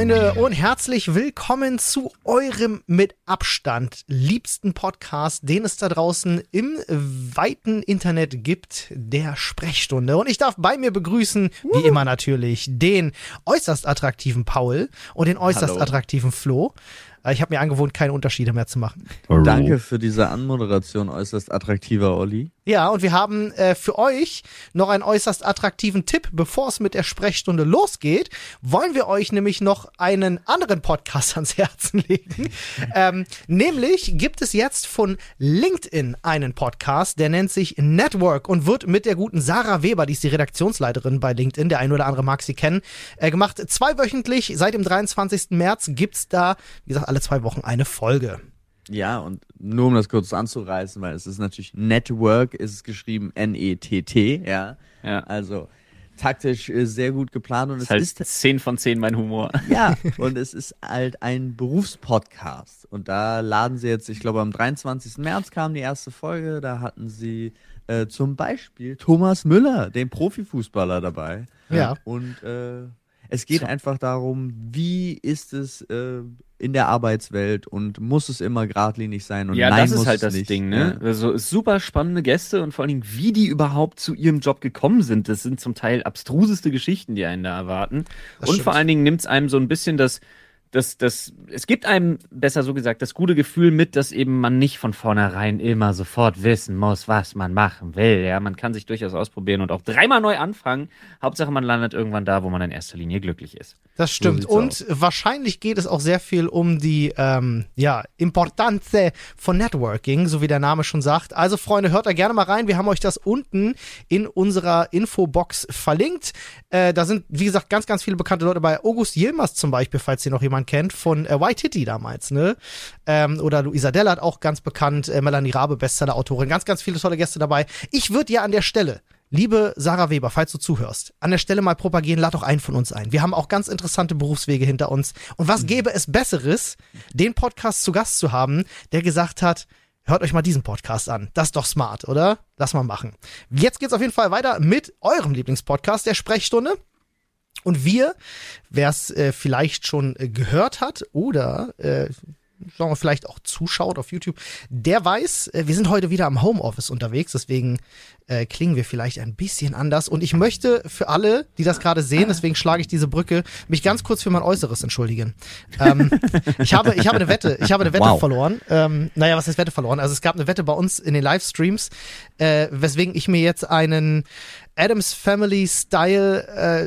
Freunde und herzlich willkommen zu eurem mit Abstand liebsten Podcast, den es da draußen im weiten Internet gibt, der Sprechstunde. Und ich darf bei mir begrüßen, wie immer natürlich, den äußerst attraktiven Paul und den äußerst Hallo. attraktiven Flo. Äh, Ich habe mir angewohnt, keine Unterschiede mehr zu machen. Danke für diese Anmoderation, äußerst attraktiver Olli. Ja, und wir haben äh, für euch noch einen äußerst attraktiven Tipp. Bevor es mit der Sprechstunde losgeht, wollen wir euch nämlich noch einen anderen Podcast ans Herzen legen. ähm, nämlich gibt es jetzt von LinkedIn einen Podcast, der nennt sich Network und wird mit der guten Sarah Weber, die ist die Redaktionsleiterin bei LinkedIn, der ein oder andere mag sie kennen, äh, gemacht. Zweiwöchentlich, seit dem 23. März gibt's da, wie gesagt, alle zwei Wochen eine Folge. Ja, und nur um das kurz anzureißen, weil es ist natürlich Network, ist es geschrieben N-E-T-T, ja. Ja. Also taktisch äh, sehr gut geplant und Das es ist halt ist 10 von 10 mein Humor. ja, und es ist halt ein Berufspodcast. Und da laden sie jetzt, ich glaube, am 23. März kam die erste Folge. Da hatten sie äh, zum Beispiel Thomas Müller, den Profifußballer, dabei. Ja. Und äh, es geht einfach darum, wie ist es äh, in der Arbeitswelt und muss es immer geradlinig sein und ja, nein das muss ist halt es das nicht. Ding, ne? Also super spannende Gäste und vor allen Dingen, wie die überhaupt zu ihrem Job gekommen sind. Das sind zum Teil abstruseste Geschichten, die einen da erwarten. Das und stimmt. vor allen Dingen nimmt es einem so ein bisschen das, das, das, es gibt einem, besser so gesagt, das gute Gefühl mit, dass eben man nicht von vornherein immer sofort wissen muss, was man machen will. Ja, man kann sich durchaus ausprobieren und auch dreimal neu anfangen. Hauptsache, man landet irgendwann da, wo man in erster Linie glücklich ist. Das stimmt. sieht's und wahrscheinlich geht es auch sehr viel um die ähm, ja, Importante von Networking, so wie der Name schon sagt. Also, Freunde, hört da gerne mal rein. Wir haben euch das unten in unserer Infobox verlinkt. Äh, da sind, wie gesagt, ganz, ganz viele bekannte Leute bei. August Yilmaz zum Beispiel, falls ihr noch jemand kennt, von äh, White Titty damals, ne? Ähm, oder Luisa Dellert, auch ganz bekannt. Äh, Melanie Rabe, Bestseller-Autorin. Ganz, ganz viele tolle Gäste dabei. Ich würde ja an der Stelle Liebe Sarah Weber, falls du zuhörst, an der Stelle mal propagieren, lad doch einen von uns ein. Wir haben auch ganz interessante Berufswege hinter uns. Und was gäbe es Besseres, den Podcast zu Gast zu haben, der gesagt hat, hört euch mal diesen Podcast an. Das ist doch smart, oder? Lass mal machen. Jetzt geht's auf jeden Fall weiter mit eurem Lieblingspodcast, der Sprechstunde. Und wir, wer es äh, vielleicht schon äh, gehört hat oder äh, sagen wir vielleicht auch zuschaut auf YouTube, der weiß, äh, wir sind heute wieder am Homeoffice unterwegs, deswegen äh, klingen wir vielleicht ein bisschen anders. Und ich möchte für alle, die das gerade sehen, deswegen schlage ich diese Brücke, mich ganz kurz für mein Äußeres entschuldigen. Ähm, ich habe, ich habe eine Wette, ich habe eine Wette Wow. verloren. Ähm, naja, was heißt Wette verloren? Also es gab eine Wette bei uns in den Livestreams, äh, weswegen ich mir jetzt einen Adams Family Style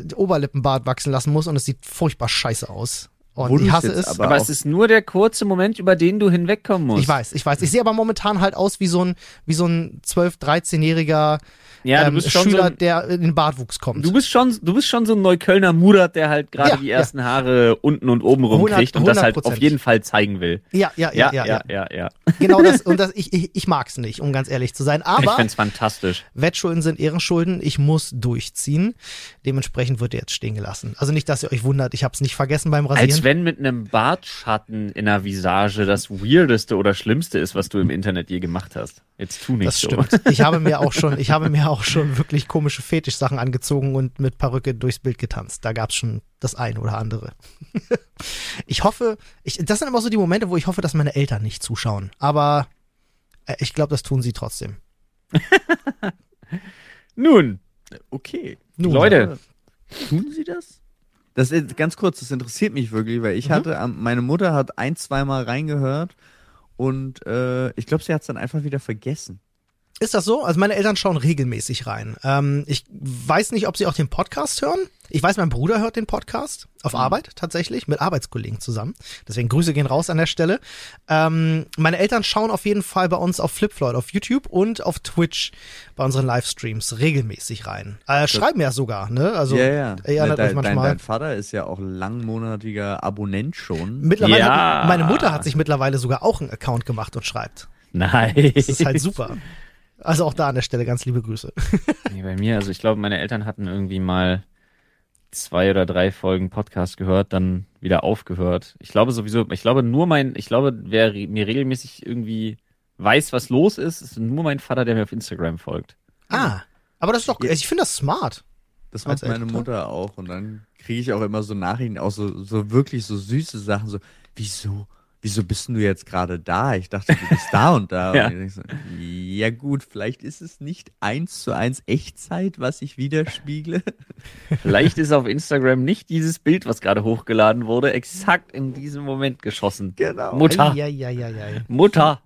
äh, Oberlippenbart wachsen lassen muss und es sieht furchtbar scheiße aus. Und Wo ich hasse es. aber- Aber es ist nur der kurze Moment, über den du hinwegkommen musst. Ich weiß, ich weiß. Ich sehe aber momentan halt aus wie so ein, wie so ein 12-, 13-jähriger Ja, ähm, Schüler, so ein, der in den Bartwuchs kommt. Du bist schon, du bist schon so ein Neuköllner Murat, der halt gerade Ja, die ja. ersten Haare unten und oben rum 100 kriegt und das halt auf 100%. jeden Fall zeigen will. ja, ja, ja, ja, ja, ja, ja. Genau das. Und das, ich, ich, ich mag's nicht, um ganz ehrlich zu sein. Ich Aber find's fantastisch. Wettschulden sind Ehrenschulden. Ich muss durchziehen. Dementsprechend wird er jetzt stehen gelassen. Also nicht, dass ihr euch wundert. Ich hab's nicht vergessen beim Rasieren. Als wenn mit einem Bartschatten in der Visage das weirdeste oder schlimmste ist, was du im Internet je gemacht hast. Jetzt tu nicht Das so. stimmt. Ich habe mir auch schon, ich habe mir auch schon wirklich komische Fetischsachen angezogen und mit Perücke durchs Bild getanzt. Da gab's schon das ein oder andere. ich hoffe, ich, das sind immer so die Momente, wo ich hoffe, dass meine Eltern nicht zuschauen. Aber äh, ich glaube, das tun sie trotzdem. Nun, Okay. Nun, Leute, Tun sie das? Das ist ganz kurz, das interessiert mich wirklich, weil ich Mhm. hatte, meine Mutter hat ein, zweimal reingehört und äh, ich glaube, sie hat es dann einfach wieder vergessen. Ist das so? Also meine Eltern schauen regelmäßig rein. Ähm, ich weiß nicht, ob sie auch den Podcast hören. Ich weiß, mein Bruder hört den Podcast auf Arbeit tatsächlich mit Arbeitskollegen zusammen. Deswegen Grüße gehen raus an der Stelle. Ähm, meine Eltern schauen auf jeden Fall bei uns auf Flipfloyd auf YouTube und auf Twitch bei unseren Livestreams regelmäßig rein. Äh, schreiben ja sogar, ne? Also ja, ja. erinnert dein, euch dein, manchmal. dein Vater ist ja auch langmonatiger Abonnent schon. Mittlerweile Ja. hat, meine Mutter hat sich mittlerweile sogar auch einen Account gemacht und schreibt. nice. Das ist halt super. Also auch da an der Stelle ganz liebe Grüße. Nee, bei mir, also ich glaube, meine Eltern hatten irgendwie mal zwei oder drei Folgen Podcast gehört, dann wieder aufgehört. Ich glaube sowieso, ich glaube nur mein, ich glaube, wer mir regelmäßig irgendwie weiß, was los ist, ist nur mein Vater, der mir auf Instagram folgt. Ah, aber das ist doch, ich finde das smart. Das macht meine. Mutter auch und dann kriege ich auch immer so Nachrichten, auch so, so wirklich so süße Sachen, so, wieso? Wieso bist du jetzt gerade da? Ich dachte, du bist da und da. Ja. Und so, ja gut, vielleicht ist es nicht eins zu eins Echtzeit, was ich widerspiegle. Vielleicht ist auf Instagram nicht dieses Bild, was gerade hochgeladen wurde, exakt in diesem Moment geschossen. Genau. Mutter, Eieieiei. Mutter,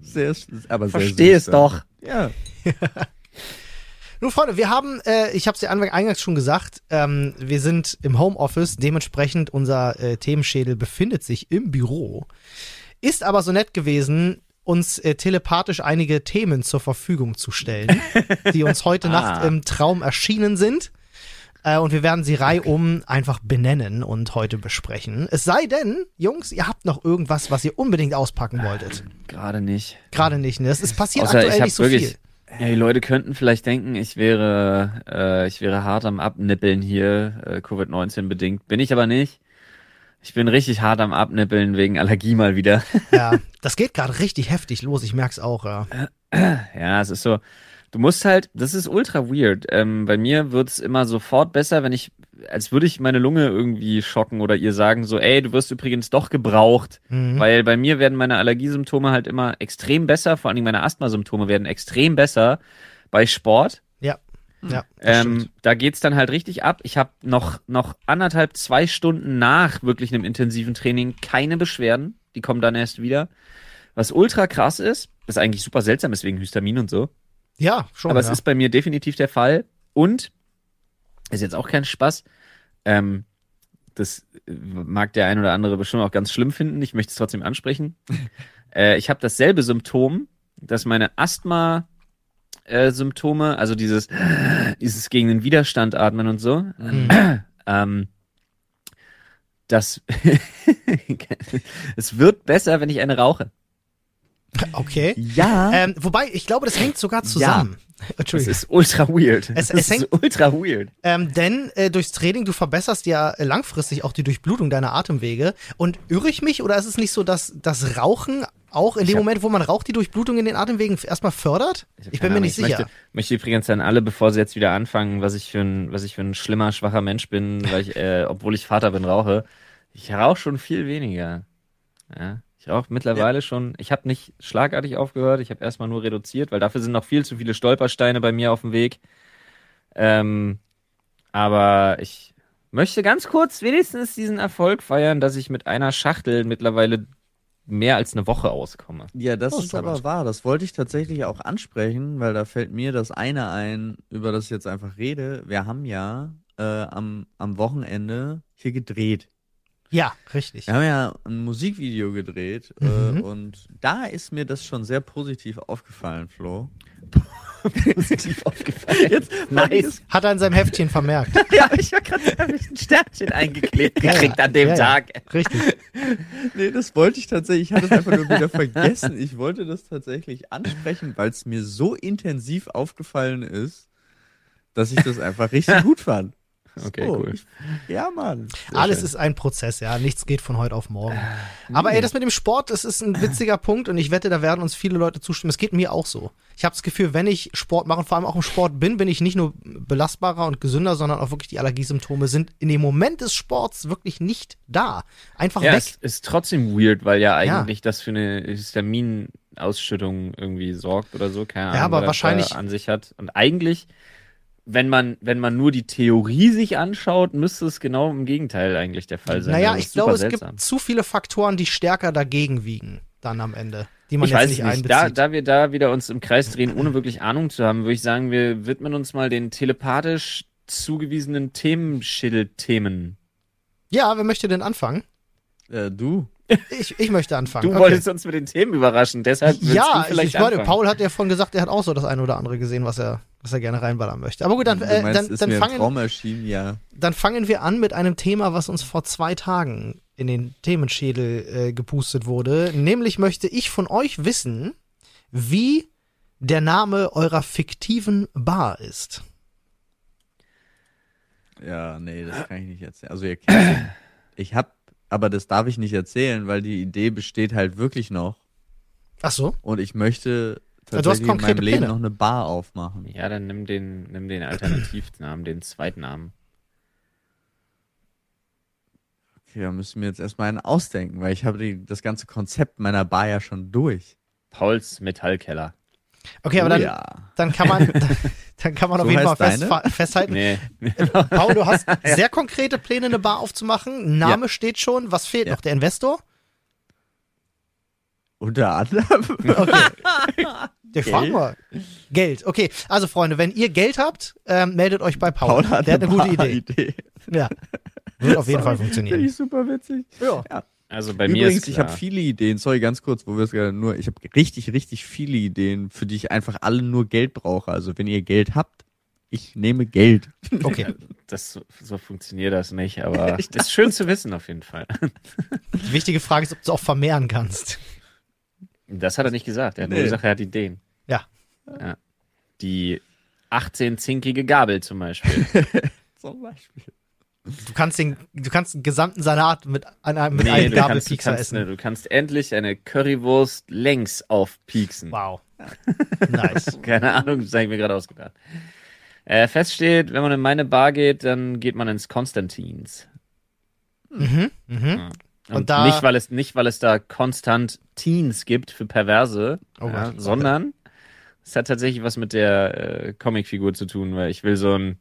Sehr, aber sehr versteh es doch. Ja. Nun, Freunde, wir haben, äh, ich habe es ja eingangs schon gesagt, ähm, wir sind im Homeoffice, dementsprechend unser äh, Themenschädel befindet sich im Büro, ist aber so nett gewesen, uns äh, telepathisch einige Themen zur Verfügung zu stellen, die uns heute Nacht im Traum erschienen sind. Äh, und wir werden sie reihum einfach benennen und heute besprechen. Es sei denn, Jungs, ihr habt noch irgendwas, was ihr unbedingt auspacken wolltet. Gerade nicht. Gerade nicht, ne? Es ist passiert Außer aktuell nicht so wirklich. viel. Ja, die Leute könnten vielleicht denken, ich wäre, äh, ich wäre hart am Abnippeln hier, äh, Covid-19 bedingt. Bin ich aber nicht. Ich bin richtig hart am Abnippeln wegen Allergie mal wieder. Ja, das geht gerade richtig heftig los, ich merk's auch, ja. Ja, es ist so. Du musst halt, das ist ultra weird. Ähm, bei mir wird's immer sofort besser, wenn ich, als würde ich meine Lunge irgendwie schocken oder ihr sagen so, ey, du wirst übrigens doch gebraucht. Mhm. Weil bei mir werden meine Allergiesymptome halt immer extrem besser, vor allen Dingen meine Asthmasymptome werden extrem besser bei Sport. Ja. Ja. das Ähm, da geht's dann halt richtig ab. Ich habe noch, noch anderthalb, zwei Stunden nach wirklich einem intensiven Training keine Beschwerden. Die kommen dann erst wieder. Was ultra krass ist, ist eigentlich super seltsam, ist wegen Histamin und so. ja, schon. Aber ja. es ist bei mir definitiv der Fall. Und, ist jetzt auch kein Spaß, ähm, das mag der ein oder andere bestimmt auch ganz schlimm finden. Ich möchte es trotzdem ansprechen. äh, ich habe dasselbe Symptom, dass meine Asthma äh, Symptome, also dieses, dieses gegen den Widerstand atmen und so, Mhm. ähm, das es wird besser, wenn ich eine rauche. Okay. Ja. Ähm, wobei, ich glaube, das hängt sogar zusammen. Das Entschuldigung. ist ultra weird. Es- es hängt- ist ultra weird. Ähm, denn äh, durchs Training, du verbesserst ja äh, langfristig auch die Durchblutung deiner Atemwege. Und irre ich mich oder ist es nicht so, dass das Rauchen auch in dem hab- Moment, wo man raucht, die Durchblutung in den Atemwegen erstmal fördert? Ich, hab bin mir nicht ich sicher. Möchte, möchte übrigens an alle, bevor sie jetzt wieder anfangen, was ich für ein, was ich für ein schlimmer, schwacher Mensch bin, weil ich, äh, obwohl ich Vater bin, rauche. Ich rauche schon viel weniger. Ja, ich rauche mittlerweile schon. Ich habe nicht schlagartig aufgehört. Ich habe erstmal nur reduziert, weil dafür sind noch viel zu viele Stolpersteine bei mir auf dem Weg. Ähm, aber ich möchte ganz kurz wenigstens diesen Erfolg feiern, dass ich mit einer Schachtel mittlerweile mehr als eine Woche auskomme. Ja, das Oh, ist aber was. wahr. Das wollte ich tatsächlich auch ansprechen, weil da fällt mir das eine ein, über das ich jetzt einfach rede. Wir haben ja äh, am, am Wochenende hier gedreht. Ja, richtig. Wir haben ja ein Musikvideo gedreht äh, Mhm. und da ist mir das schon sehr positiv aufgefallen, Flo. Positiv aufgefallen. Jetzt Nice. Hat er in seinem Heftchen vermerkt. Ja, ich war gerade ein Sternchen eingeklebt Ja, gekriegt ja. an dem Ja, ja. Tag. Richtig. Nee, das wollte ich tatsächlich. Ich hatte es einfach nur wieder vergessen. Ich wollte das tatsächlich ansprechen, weil es mir so intensiv aufgefallen ist, dass ich das einfach richtig gut fand. Okay, So, cool. Ich, ja, Mann. Alles schön. ist ein Prozess, ja. Nichts geht von heute auf morgen. Aber ey, das mit dem Sport, das ist ein witziger Punkt und ich wette, da werden uns viele Leute zustimmen. Es geht mir auch so. Ich habe das Gefühl, wenn ich Sport mache und vor allem auch im Sport bin, bin ich nicht nur belastbarer und gesünder, sondern auch wirklich die Allergiesymptome sind in dem Moment des Sports wirklich nicht da. Einfach Ja, weg. es ist trotzdem weird, weil ja eigentlich das für eine Histaminausschüttung irgendwie sorgt oder so. Keine Ahnung, Ja, aber wahrscheinlich- an sich hat. Und eigentlich, wenn man, wenn man nur die Theorie sich anschaut, müsste es genau im Gegenteil eigentlich der Fall sein. Naja, Also, ich glaube, es seltsam. gibt zu viele Faktoren, die stärker dagegen wiegen, dann am Ende, die man ich jetzt weiß nicht, nicht, da, einbezieht. da wir da wieder uns im Kreis drehen, ohne wirklich Ahnung zu haben, würde ich sagen, wir widmen uns mal den telepathisch zugewiesenen Themenschädel-Themen. ja, wer möchte denn anfangen? Äh, du. Ich, ich möchte anfangen. Du Okay. wolltest uns mit den Themen überraschen, deshalb Ja, du ich, vielleicht ich meine, anfangen. Paul hat ja vorhin gesagt, er hat auch so das eine oder andere gesehen, was er, was er gerne reinballern möchte. Aber gut, dann, äh, meinst, dann, dann, fangen, ja. dann fangen wir an mit einem Thema, was uns vor zwei Tagen in den Themenschädel äh, gepustet wurde. Nämlich möchte ich von euch wissen, wie der Name eurer fiktiven Bar ist. Ja, nee, das kann ich nicht erzählen. Also ihr kennt Ich hab, aber das darf ich nicht erzählen, weil die Idee besteht halt wirklich noch. Ach so. Und ich möchte tatsächlich in meinem Leben Pläne. noch eine Bar aufmachen. Ja, dann nimm den, nimm den Alternativnamen, den Zweitnamen. Okay, da müssen wir jetzt erstmal einen ausdenken, weil ich habe die- das ganze Konzept meiner Bar ja schon durch. Pauls Metallkeller. Okay, aber oh dann, ja. dann kann man, dann kann man So auf jeden Fall fest, festhalten. Nee. Paul, du hast sehr konkrete Pläne, eine Bar aufzumachen. Name steht schon. Was fehlt Ja. noch? Der Investor? Unter anderem. Okay. Der fragt mal. Geld. Okay, also Freunde, wenn ihr Geld habt, ähm, meldet euch bei Paul. Paul hat Der hat eine gute Idee. Idee. Ja. Wird auf jeden Fall Finde funktionieren. ich super witzig. Ja. Also bei mir Übrigens, ist ich klar. habe viele Ideen. Sorry, ganz kurz, wo wir es gerade nur. Ich habe richtig, richtig viele Ideen, für die ich einfach alle nur Geld brauche. Also wenn ihr Geld habt, ich nehme Geld. Okay. das, so- funktioniert das nicht, aber das ist schön zu wissen auf jeden Fall. Die wichtige Frage ist, ob du es auch vermehren kannst. Das hat er nicht gesagt. Er hat nur Nee. gesagt, er hat Ideen. Ja. ja. Die 18-zinkige Gabel zum Beispiel. Zum Beispiel. Du kannst den, du kannst den gesamten Salat mit, an einem, mit Nee, einem Gabelpiekser essen. ne, du kannst endlich eine Currywurst längs aufpieksen. Wow. Nice. Keine Ahnung, das habe ich mir gerade ausgedacht. Äh, fest steht, wenn man in meine Bar geht, dann geht man ins Konstantins. mhm, mhm. Und, Und da- nicht, weil es nicht, weil es da konstant Teens gibt für Perverse, Oh ja, sondern es hat tatsächlich was mit der äh, Comicfigur zu tun, weil ich will so ein,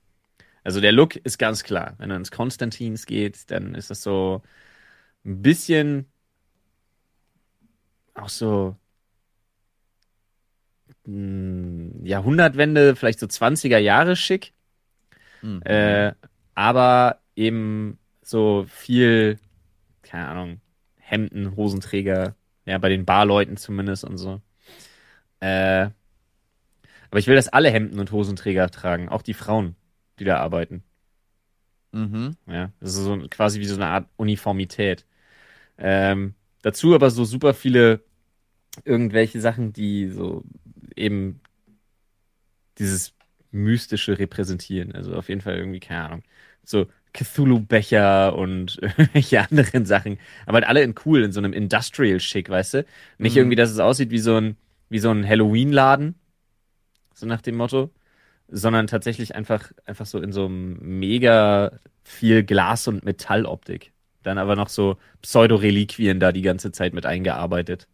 also der Look ist ganz klar. Wenn er ins Konstantins geht, dann ist das so ein bisschen auch so mh, Jahrhundertwende, vielleicht so 20er Jahre schick. Mhm. Äh, aber eben so viel, keine Ahnung, Hemden, Hosenträger, ja, bei den Barleuten zumindest und so. Äh, aber ich will, dass alle Hemden und Hosenträger tragen, auch die Frauen, die da arbeiten. Mhm. Ja, das ist so quasi wie so eine Art Uniformität. Ähm, dazu aber so super viele irgendwelche Sachen, die so eben dieses Mystische repräsentieren. Also auf jeden Fall irgendwie, keine Ahnung, so Cthulhu-Becher und irgendwelche anderen Sachen. Aber halt alle in cool, in so einem Industrial-Schick, weißt du? Nicht Mhm. irgendwie, dass es aussieht wie so ein, wie so ein Halloween-Laden. So nach dem Motto. Sondern tatsächlich einfach, einfach so in so einem mega viel Glas- und Metalloptik. Dann aber noch so Pseudo-Reliquien da die ganze Zeit mit eingearbeitet.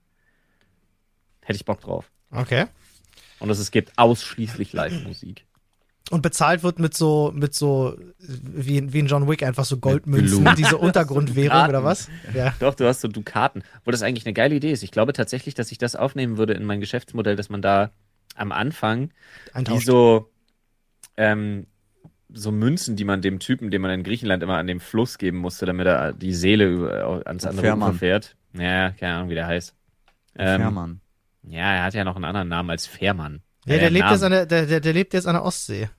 Hätte ich Bock drauf. Okay. Und dass es gibt ausschließlich Live-Musik. Und bezahlt wird mit so, mit so, wie, wie in John Wick, einfach so Goldmünzen, diese Untergrundwährung oder was? Ja. Doch, du hast so Dukaten. Wo das eigentlich eine geile Idee ist. Ich glaube tatsächlich, dass ich das aufnehmen würde in mein Geschäftsmodell, dass man da am Anfang Eintauscht. so, ähm, so Münzen, die man dem Typen, den man in Griechenland immer an dem Fluss geben musste, damit er die Seele über, ans Der andere Fährmann. Ufer fährt. Ja, keine Ahnung, wie der heißt. Ähm, Fährmann. ja, er hat ja noch einen anderen Namen als Fährmann. Ja, Ja, der lebt, Namen. jetzt an der, der, der, der lebt jetzt an der Ostsee.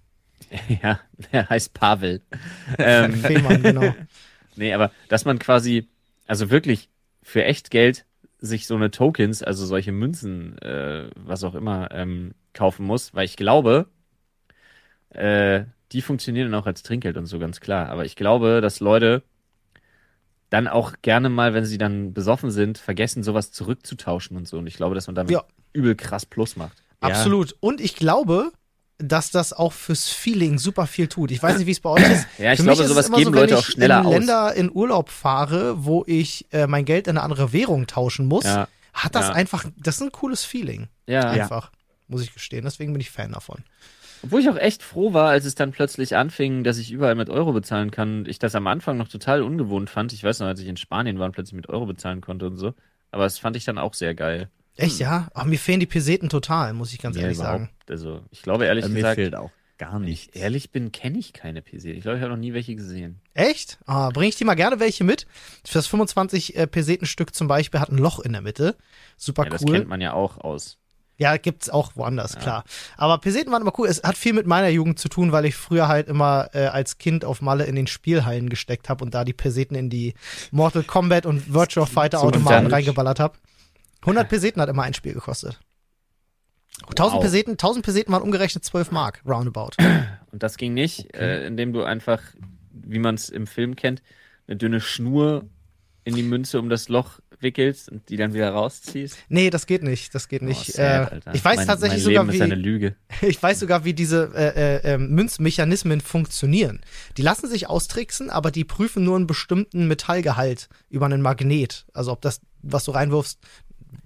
Ja, der heißt Pavel. ähm, Fehmarn, genau. Nee, aber dass man quasi, also wirklich für echt Geld sich so eine Tokens, also solche Münzen, äh, was auch immer, ähm, kaufen muss, weil ich glaube, äh, die funktionieren dann auch als Trinkgeld und so ganz klar. Aber ich glaube, dass Leute dann auch gerne mal, wenn sie dann besoffen sind, vergessen, sowas zurückzutauschen und so. Und ich glaube, dass man damit Ja. übel krass Plus macht. Ja. Absolut. Und ich glaube, dass das auch fürs Feeling super viel tut. Ich weiß nicht, wie es bei euch ist. Ja, ich Für glaube, mich ist sowas geben so, wenn Leute ich auch schneller in aus. Länder in Urlaub fahre, wo ich äh, mein Geld in eine andere Währung tauschen muss, Ja, hat das ja. einfach, das ist ein cooles Feeling. ja. Einfach. Muss ich gestehen. Deswegen bin ich Fan davon. Obwohl ich auch echt froh war, als es dann plötzlich anfing, dass ich überall mit Euro bezahlen kann. Ich das am Anfang noch total ungewohnt fand. Ich weiß noch, als ich in Spanien war und plötzlich mit Euro bezahlen konnte und so. Aber das fand ich dann auch sehr geil. Echt, ja? Ach, mir fehlen die Peseten total, muss ich ganz Ja, ehrlich sagen. Also, ich glaube ehrlich mir gesagt, fehlt auch gar ich ehrlich bin, kenne ich keine PC. Ich glaube, ich habe noch nie welche gesehen. Echt? Ah, bringe ich dir mal gerne welche mit. Für das 25 äh, Pesetenstück zum Beispiel hat ein Loch in der Mitte. Super Ja, das cool. kennt man ja auch aus. Ja, gibt's auch woanders, klar. Aber Peseten waren immer cool. Es hat viel mit meiner Jugend zu tun, weil ich früher halt immer äh, als Kind auf Malle in den Spielhallen gesteckt habe und da die Peseten in die Mortal Kombat und Virtual Fighter Automaten reingeballert habe. 100 Peseten hat immer ein Spiel gekostet. 1000 Wow. Peseten, 1000 Peseten waren umgerechnet 12 Mark, roundabout. Und das ging nicht, äh, indem du einfach, wie man es im Film kennt, eine dünne Schnur in die Münze um das Loch wickelst und die dann wieder rausziehst? Nee, das geht nicht. Das geht nicht. sad, äh, ich weiß mein, tatsächlich mein sogar, Leben wie ist eine Lüge. ich weiß sogar, wie diese äh, äh, äh, Münzmechanismen funktionieren. Die lassen sich austricksen, aber die prüfen nur einen bestimmten Metallgehalt über einen Magnet. Also ob das, was du reinwirfst,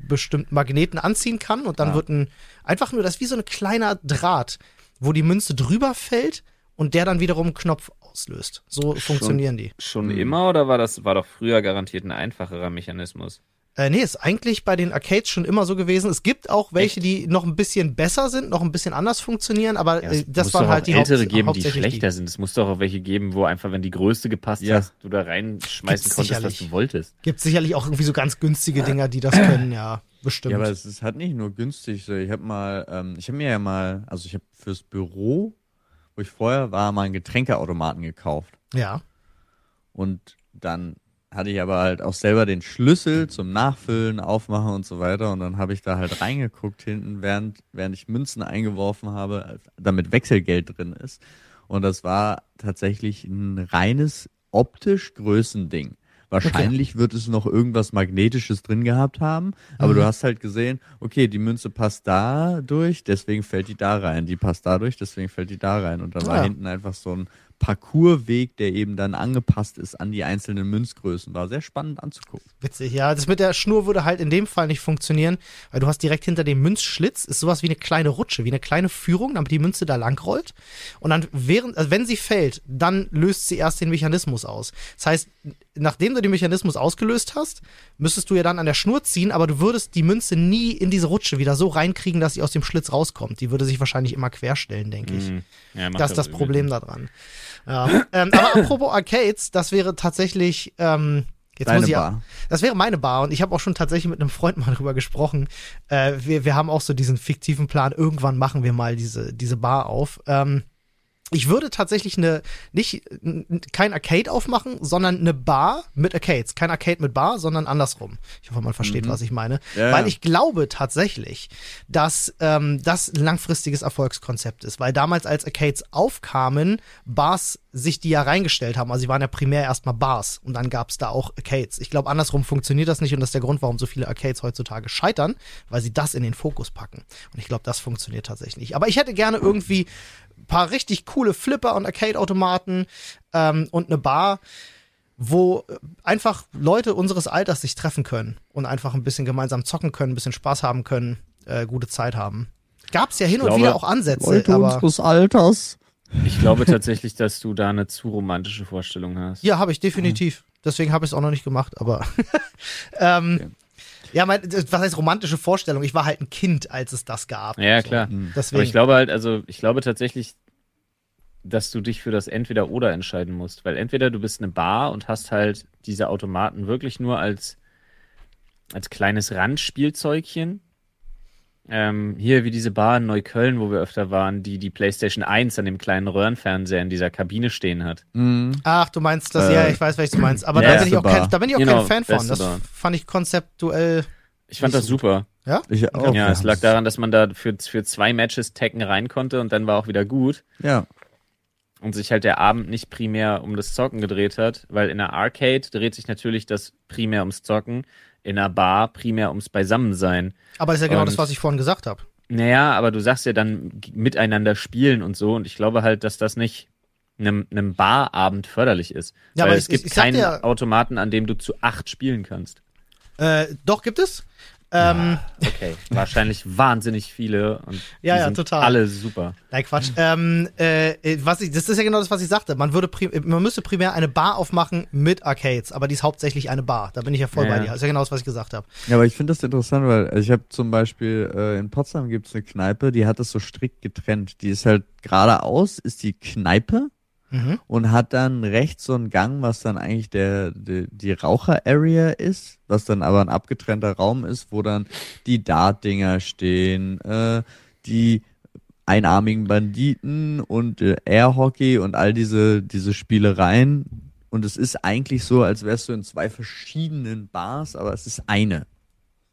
bestimmt Magneten anziehen kann und dann Ah. wird ein einfach nur das ist wie so ein kleiner Draht, wo die Münze drüber fällt und der dann wiederum einen Knopf auslöst. So funktionieren die. Schon Hm. immer oder war das war doch früher garantiert ein einfacherer Mechanismus? Äh, nee, ist eigentlich bei den Arcades schon immer so gewesen. Es gibt auch welche, die noch ein bisschen besser sind, noch ein bisschen anders funktionieren, aber Ja, äh, das waren halt auch die ältere Haupt- geben, die schlechter sind. Es muss doch auch welche geben, wo einfach, wenn die Größe gepasst Ja. hast, du da reinschmeißen Gibt's konntest, sicherlich. was du wolltest. Gibt sicherlich auch irgendwie so ganz günstige Dinger, die das können, ja, bestimmt. Ja, aber es ist halt nicht nur günstig. So. Ich habe mal, ähm, ich habe mir ja mal, also ich habe fürs Büro, wo ich vorher war, mal einen Getränkeautomaten gekauft. ja. Und dann hatte ich aber halt auch selber den Schlüssel zum Nachfüllen, Aufmachen und so weiter. Und dann habe ich da halt reingeguckt hinten, während, während ich Münzen eingeworfen habe, damit Wechselgeld drin ist. Und das war tatsächlich ein reines optisch Größending. Wahrscheinlich wird es noch irgendwas Magnetisches drin gehabt haben, aber Mhm. du hast halt gesehen, okay, die Münze passt da durch, deswegen fällt die da rein. Die passt da durch, deswegen fällt die da rein. Und dann Ah, war ja. hinten einfach so ein Parcoursweg, der eben dann angepasst ist an die einzelnen Münzgrößen. War sehr spannend anzugucken. Witzig, ja. Das mit der Schnur würde halt in dem Fall nicht funktionieren, weil du hast direkt hinter dem Münzschlitz ist sowas wie eine kleine Rutsche, wie eine kleine Führung, damit die Münze da lang rollt. Und dann während, also wenn sie fällt, dann löst sie erst den Mechanismus aus. Das heißt, nachdem du den Mechanismus ausgelöst hast, müsstest du ja dann an der Schnur ziehen, aber du würdest die Münze nie in diese Rutsche wieder so reinkriegen, dass sie aus dem Schlitz rauskommt. Die würde sich wahrscheinlich immer querstellen, denke ich. Mhm. Ja, Das ist das Problem daran. Ja. ähm, aber apropos Arcades, das wäre tatsächlich. Ähm, jetzt Deine muss ich ja, Bar. das wäre meine Bar und ich habe auch schon tatsächlich mit einem Freund mal drüber gesprochen. Äh, wir, wir haben auch so diesen fiktiven Plan, irgendwann machen wir mal diese, diese Bar auf. Ähm, ich würde tatsächlich eine, nicht, kein Arcade aufmachen, sondern eine Bar mit Arcades. Kein Arcade mit Bar, sondern andersrum. Ich hoffe, man versteht, was ich meine. Ja, Weil ich glaube tatsächlich, dass ähm, das ein langfristiges Erfolgskonzept ist. Weil damals, als Arcades aufkamen, Bars sich die ja reingestellt haben. Also sie waren ja primär erstmal Bars und dann gab es da auch Arcades. Ich glaube, andersrum funktioniert das nicht und das ist der Grund, warum so viele Arcades heutzutage scheitern, weil sie das in den Fokus packen. Und ich glaube, das funktioniert tatsächlich nicht. Aber ich hätte gerne irgendwie ein paar richtig coole Flipper und Arcade-Automaten ähm, und eine Bar, wo äh, einfach Leute unseres Alters sich treffen können und einfach ein bisschen gemeinsam zocken können, ein bisschen Spaß haben können, äh, gute Zeit haben. Gab's ja hin und glaube, wieder auch Ansätze, aber Alters. Ich glaube tatsächlich, dass du da eine zu romantische Vorstellung hast. ja, habe ich definitiv. Deswegen habe ich es auch noch nicht gemacht, aber ähm, Okay. ja, mein, was heißt romantische Vorstellung? Ich war halt ein Kind, als es das gab. Ja, So. klar. Deswegen. Aber ich glaube halt, also ich glaube tatsächlich, dass du dich für das Entweder-Oder entscheiden musst. Weil entweder du bist eine Bar und hast halt diese Automaten wirklich nur als, als kleines Randspielzeugchen. Ähm, hier wie diese Bar in Neukölln, wo wir öfter waren, die die PlayStation 1 an dem kleinen Röhrenfernseher in dieser Kabine stehen hat. Mhm. Ach, du meinst das, Äh, ja, ich weiß, welches du meinst. Aber ja, da bin ich auch beste kein, da bin ich auch Genau, kein Fan von. Das Bar. fand ich konzeptuell. Ich fand das super. Ich auch. ja, es lag daran, dass man da für, für zwei Matches tacken rein konnte und dann war auch wieder gut. Ja. und sich halt der Abend nicht primär um das Zocken gedreht hat, weil in einer Arcade dreht sich natürlich das primär ums Zocken, in einer Bar primär ums Beisammensein. Aber ist ja genau Und- das, was ich vorhin gesagt habe. Naja, aber du sagst ja dann miteinander spielen und so und ich glaube halt, dass das nicht einem, einem Barabend förderlich ist. Ja, weil aber es ich- gibt ich sag keinen dir- Automaten, an dem du zu acht spielen kannst. Äh, doch, gibt es. Ähm, Okay, wahrscheinlich wahnsinnig viele und Ja, die ja, sind total. alle super. Nein, Quatsch. ähm, äh, was ich, das ist ja genau das, was ich sagte. Man würde, prim- man müsste primär eine Bar aufmachen mit Arcades, aber die ist hauptsächlich eine Bar. Da bin ich ja voll Ja. bei dir. Das ist ja genau das, was ich gesagt habe. Ja, aber ich finde das interessant, weil ich habe zum Beispiel äh, in Potsdam gibt es eine Kneipe, die hat das so strikt getrennt. Die ist halt geradeaus, ist die Kneipe Mhm. und hat dann rechts so einen Gang, was dann eigentlich der, die, die Raucher-Area ist, was dann aber ein abgetrennter Raum ist, wo dann die Dart-Dinger stehen, äh, die einarmigen Banditen und äh, Airhockey und all diese, diese Spielereien. Und es ist eigentlich so, als wärst du in zwei verschiedenen Bars, aber es ist eine.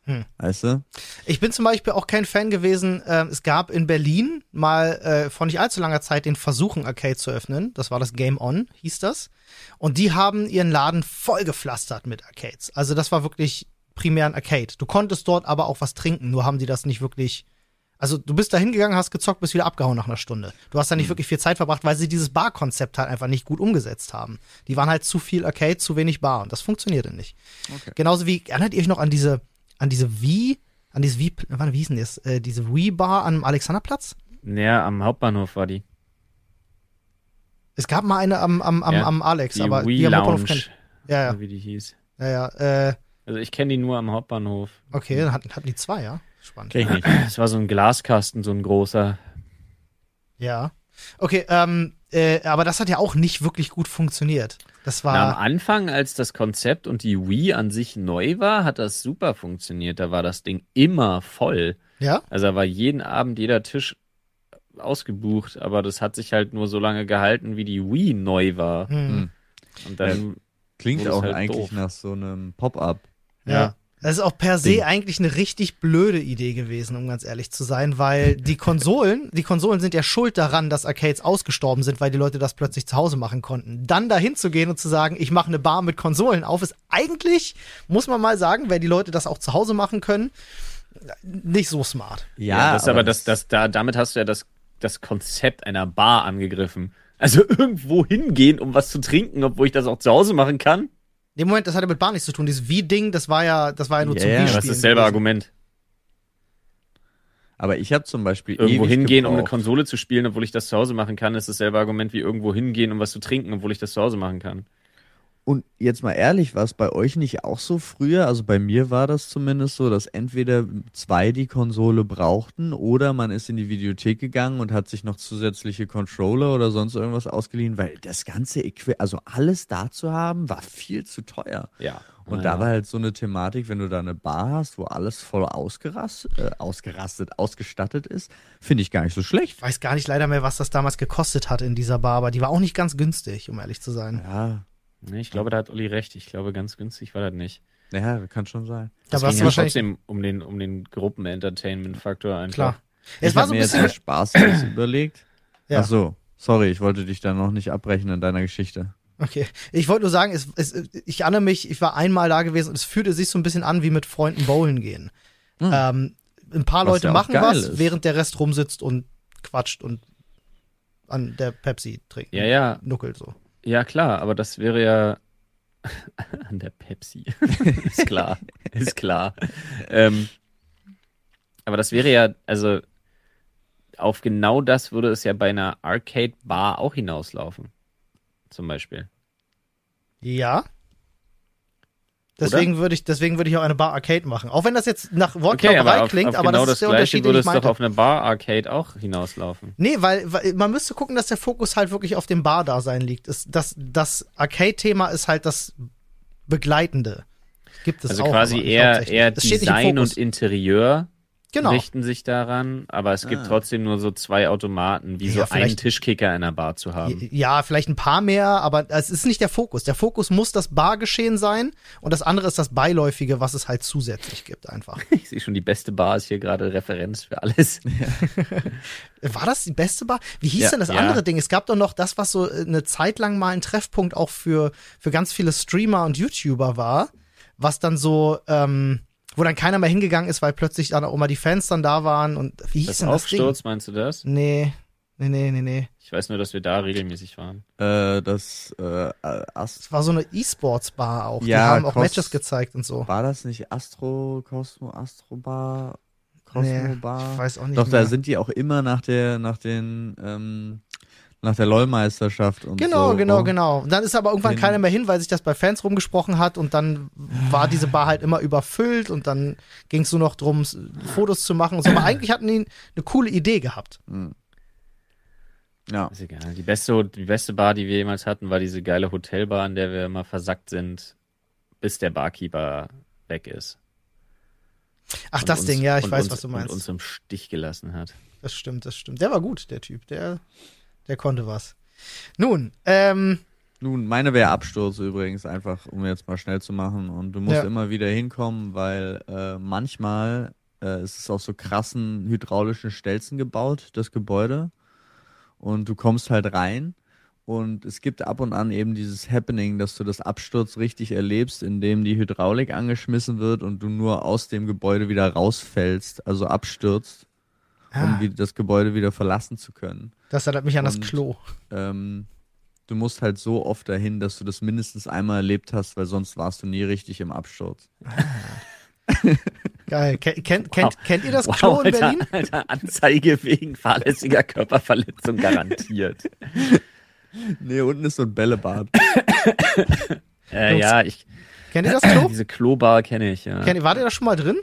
Hm. Weißt du? Ich bin zum Beispiel auch kein Fan gewesen. Ähm, es gab in Berlin mal äh, vor nicht allzu langer Zeit den Versuch, ein Arcade zu öffnen. Das war das Game On, hieß das. Und die haben ihren Laden vollgepflastert mit Arcades. Also das war wirklich primär ein Arcade. Du konntest dort aber auch was trinken, nur haben die das nicht wirklich. Also du bist da hingegangen, hast gezockt, bist wieder abgehauen nach einer Stunde. Du hast da nicht wirklich viel Zeit verbracht, weil sie dieses Bar-Konzept halt einfach nicht gut umgesetzt haben. Die waren halt zu viel Arcade, zu wenig Bar und das funktionierte nicht. Okay. Genauso wie, erinnert ihr euch noch an diese, an diese Wii, an diese Wii, wann, wie hieß denn das? Äh, diese Wii-Bar am Alexanderplatz? Ja, am Hauptbahnhof war die. Es gab mal eine am, am, am, Ja, am Alex, Die aber Wii die am Hauptbahnhof kennt. Ja, ja, wie die hieß. ja, ja. Äh, Also ich kenne die nur am Hauptbahnhof. okay, dann hatten, hatten die zwei, ja. Spannend. Kenn ich nicht. Es war so ein Glaskasten, so ein großer. Ja. Okay, ähm, äh, aber das hat ja auch nicht wirklich gut funktioniert. Das Na, am war. Anfang, als das Konzept und die Wii an sich neu war, hat das super funktioniert. Da war das Ding immer voll. Ja? Also da war jeden Abend jeder Tisch ausgebucht, aber das hat sich halt nur so lange gehalten, wie die Wii neu war. Hm. Und dann, Klingt Wurde es auch halt eigentlich doof. nach so einem Pop-up. Ja. Ja. Das ist auch per se Ding. eigentlich eine richtig blöde Idee gewesen, um ganz ehrlich zu sein, weil die Konsolen, die Konsolen sind ja schuld daran, dass Arcades ausgestorben sind, weil die Leute das plötzlich zu Hause machen konnten. Dann dahin zu gehen und zu sagen, ich mache eine Bar mit Konsolen auf, ist eigentlich, muss man mal sagen, wenn die Leute das auch zu Hause machen können, nicht so smart. ja, das, aber das, das, da, damit hast du ja das, das Konzept einer Bar angegriffen. Also irgendwo hingehen, um was zu trinken, obwohl ich das auch zu Hause machen kann. Im Moment, das hatte mit Bar nichts zu tun. Dieses Wie-Ding, das war ja, das war ja nur Ja, zum ja, Wii das Das ist dasselbe Argument. Aber ich habe zum Beispiel Irgendwo ewig hingehen, um eine gebraucht. Konsole zu spielen, obwohl ich das zu Hause machen kann, ist dasselbe Argument wie irgendwo hingehen, um was zu trinken, obwohl ich das zu Hause machen kann. Und jetzt mal ehrlich, war es bei euch nicht auch so früher? Also bei mir war das zumindest so, dass entweder zwei die Konsole brauchten oder man ist in die Videothek gegangen und hat sich noch zusätzliche Controller oder sonst irgendwas ausgeliehen, weil das ganze Equipment, also alles da zu haben, war viel zu teuer. Ja. Und Ja. da war halt so eine Thematik, wenn du da eine Bar hast, wo alles voll ausgerast, äh, ausgerastet, ausgestattet ist, finde ich gar nicht so schlecht. Ich weiß gar nicht leider mehr, was das damals gekostet hat in dieser Bar, aber die war auch nicht ganz günstig, um ehrlich zu sein. Ja, Nee, ich glaube, da hat Uli recht. Ich glaube, ganz günstig war das nicht. ja, kann schon sein. Da Das warst ging ja wahrscheinlich. trotzdem um den, um den Gruppen-Entertainment-Faktor einfach. Klar. ich Es war so ein mir jetzt bisschen. mal Spaß jetzt überlegt. Ja. Ach so, sorry, ich wollte dich da noch nicht abbrechen in deiner Geschichte. Okay. Ich wollte nur sagen, es, es, ich erinnere mich, ich war einmal da gewesen und es fühlte sich so ein bisschen an wie mit Freunden bowlen gehen. Hm. Ähm, ein paar Was Leute ja machen was, ist. während der Rest rumsitzt und quatscht und an der Pepsi trinkt. Ja, ja, Nuckelt so. Ja, klar, aber das wäre ja an der Pepsi. ist klar, ist klar. Ähm, aber das wäre ja, also auf genau das würde es ja bei einer Arcade-Bar auch hinauslaufen. Zum Beispiel. Ja. Deswegen würde ich, deswegen würde ich auch eine Bar Arcade machen. Auch wenn das jetzt nach Wortklauberei auf, klingt, auf aber genau das das, ist der gleiche Unterschied, den würde ich es doch auf eine Bar-Arcade auch hinauslaufen. Nee, weil, weil man müsste gucken, dass der Fokus halt wirklich auf dem Bar-Dasein liegt. Ist, das das Arcade-Thema ist halt das Begleitende. Gibt es Also auch. quasi aber nicht eher, eher Das Design und Interieur Genau. richten sich daran, aber es gibt Ah. trotzdem nur so zwei Automaten, wie Ja, so einen Tischkicker in einer Bar zu haben. Ja, vielleicht ein paar mehr, aber es ist nicht der Fokus. Der Fokus muss das Bargeschehen sein und das andere ist das Beiläufige, was es halt zusätzlich gibt einfach. Ich sehe schon, die beste Bar ist hier gerade Referenz für alles. War das die beste Bar? Wie hieß Ja. denn das Ja. andere Ding? Es gab doch noch das, was so äh, eine Zeit lang mal ein Treffpunkt auch für, für ganz viele Streamer und YouTuber war, was dann so, ähm, wo dann keiner mehr hingegangen ist, weil plötzlich dann auch immer die Fans dann da waren und wie hieß Das denn das Aufsturz, meinst du das? Nee, nee, nee, nee, nee. Ich weiß nur, dass wir da regelmäßig waren. Äh, das äh, Ast Es war so eine E-Sports-Bar auch. die Ja, haben auch Matches gezeigt und so. war das nicht Astro, Cosmo, Astro Bar, Cosmo Nee, Bar? ich weiß auch nicht Doch, mehr. da sind die auch immer nach der, nach den, ähm, nach der LOL-Meisterschaft und Genau, so. genau, genau. Und dann ist aber irgendwann keiner mehr hin, weil sich das bei Fans rumgesprochen hat und dann war diese Bar halt immer überfüllt und dann ging es nur noch drum, s- Fotos zu machen und so. Aber eigentlich hatten die eine coole Idee gehabt. Ja. Ist egal. Die beste, die beste Bar, die wir jemals hatten, war diese geile Hotelbar, in der wir immer versackt sind, bis der Barkeeper weg ist. Ach, Und das uns- Ding, ja, ich und weiß, uns, was du Und meinst. uns im Stich gelassen hat. Das stimmt, das stimmt. Der war gut, der Typ. Der, der konnte was. Nun, ähm, Nun, meine wäre Absturz übrigens, einfach um jetzt mal schnell zu machen. Und du musst Ja. immer wieder hinkommen, weil äh, manchmal äh, ist es auf so krassen hydraulischen Stelzen gebaut, das Gebäude. Und du kommst halt rein Und es gibt ab und an eben dieses Happening, dass du das Absturz richtig erlebst, indem die Hydraulik angeschmissen wird und du nur aus dem Gebäude wieder rausfällst, also abstürzt, um Ah, wie- das Gebäude wieder verlassen zu können. das erinnert mich an das und- Klo. Ähm, du musst halt so oft dahin, dass du das mindestens einmal erlebt hast, weil sonst warst du nie richtig im Absturz. Geil. Ken, kennt, Wow. kennt, kennt ihr das Wow, Klo in Alter, Berlin? Alter, Anzeige wegen fahrlässiger Körperverletzung garantiert. Nee, unten ist so ein Bällebad. Äh, ja, ich, Kennt ihr das Klo? diese Klobar kenne ich, ja. Kennt, ihr- wart ihr da schon mal drin?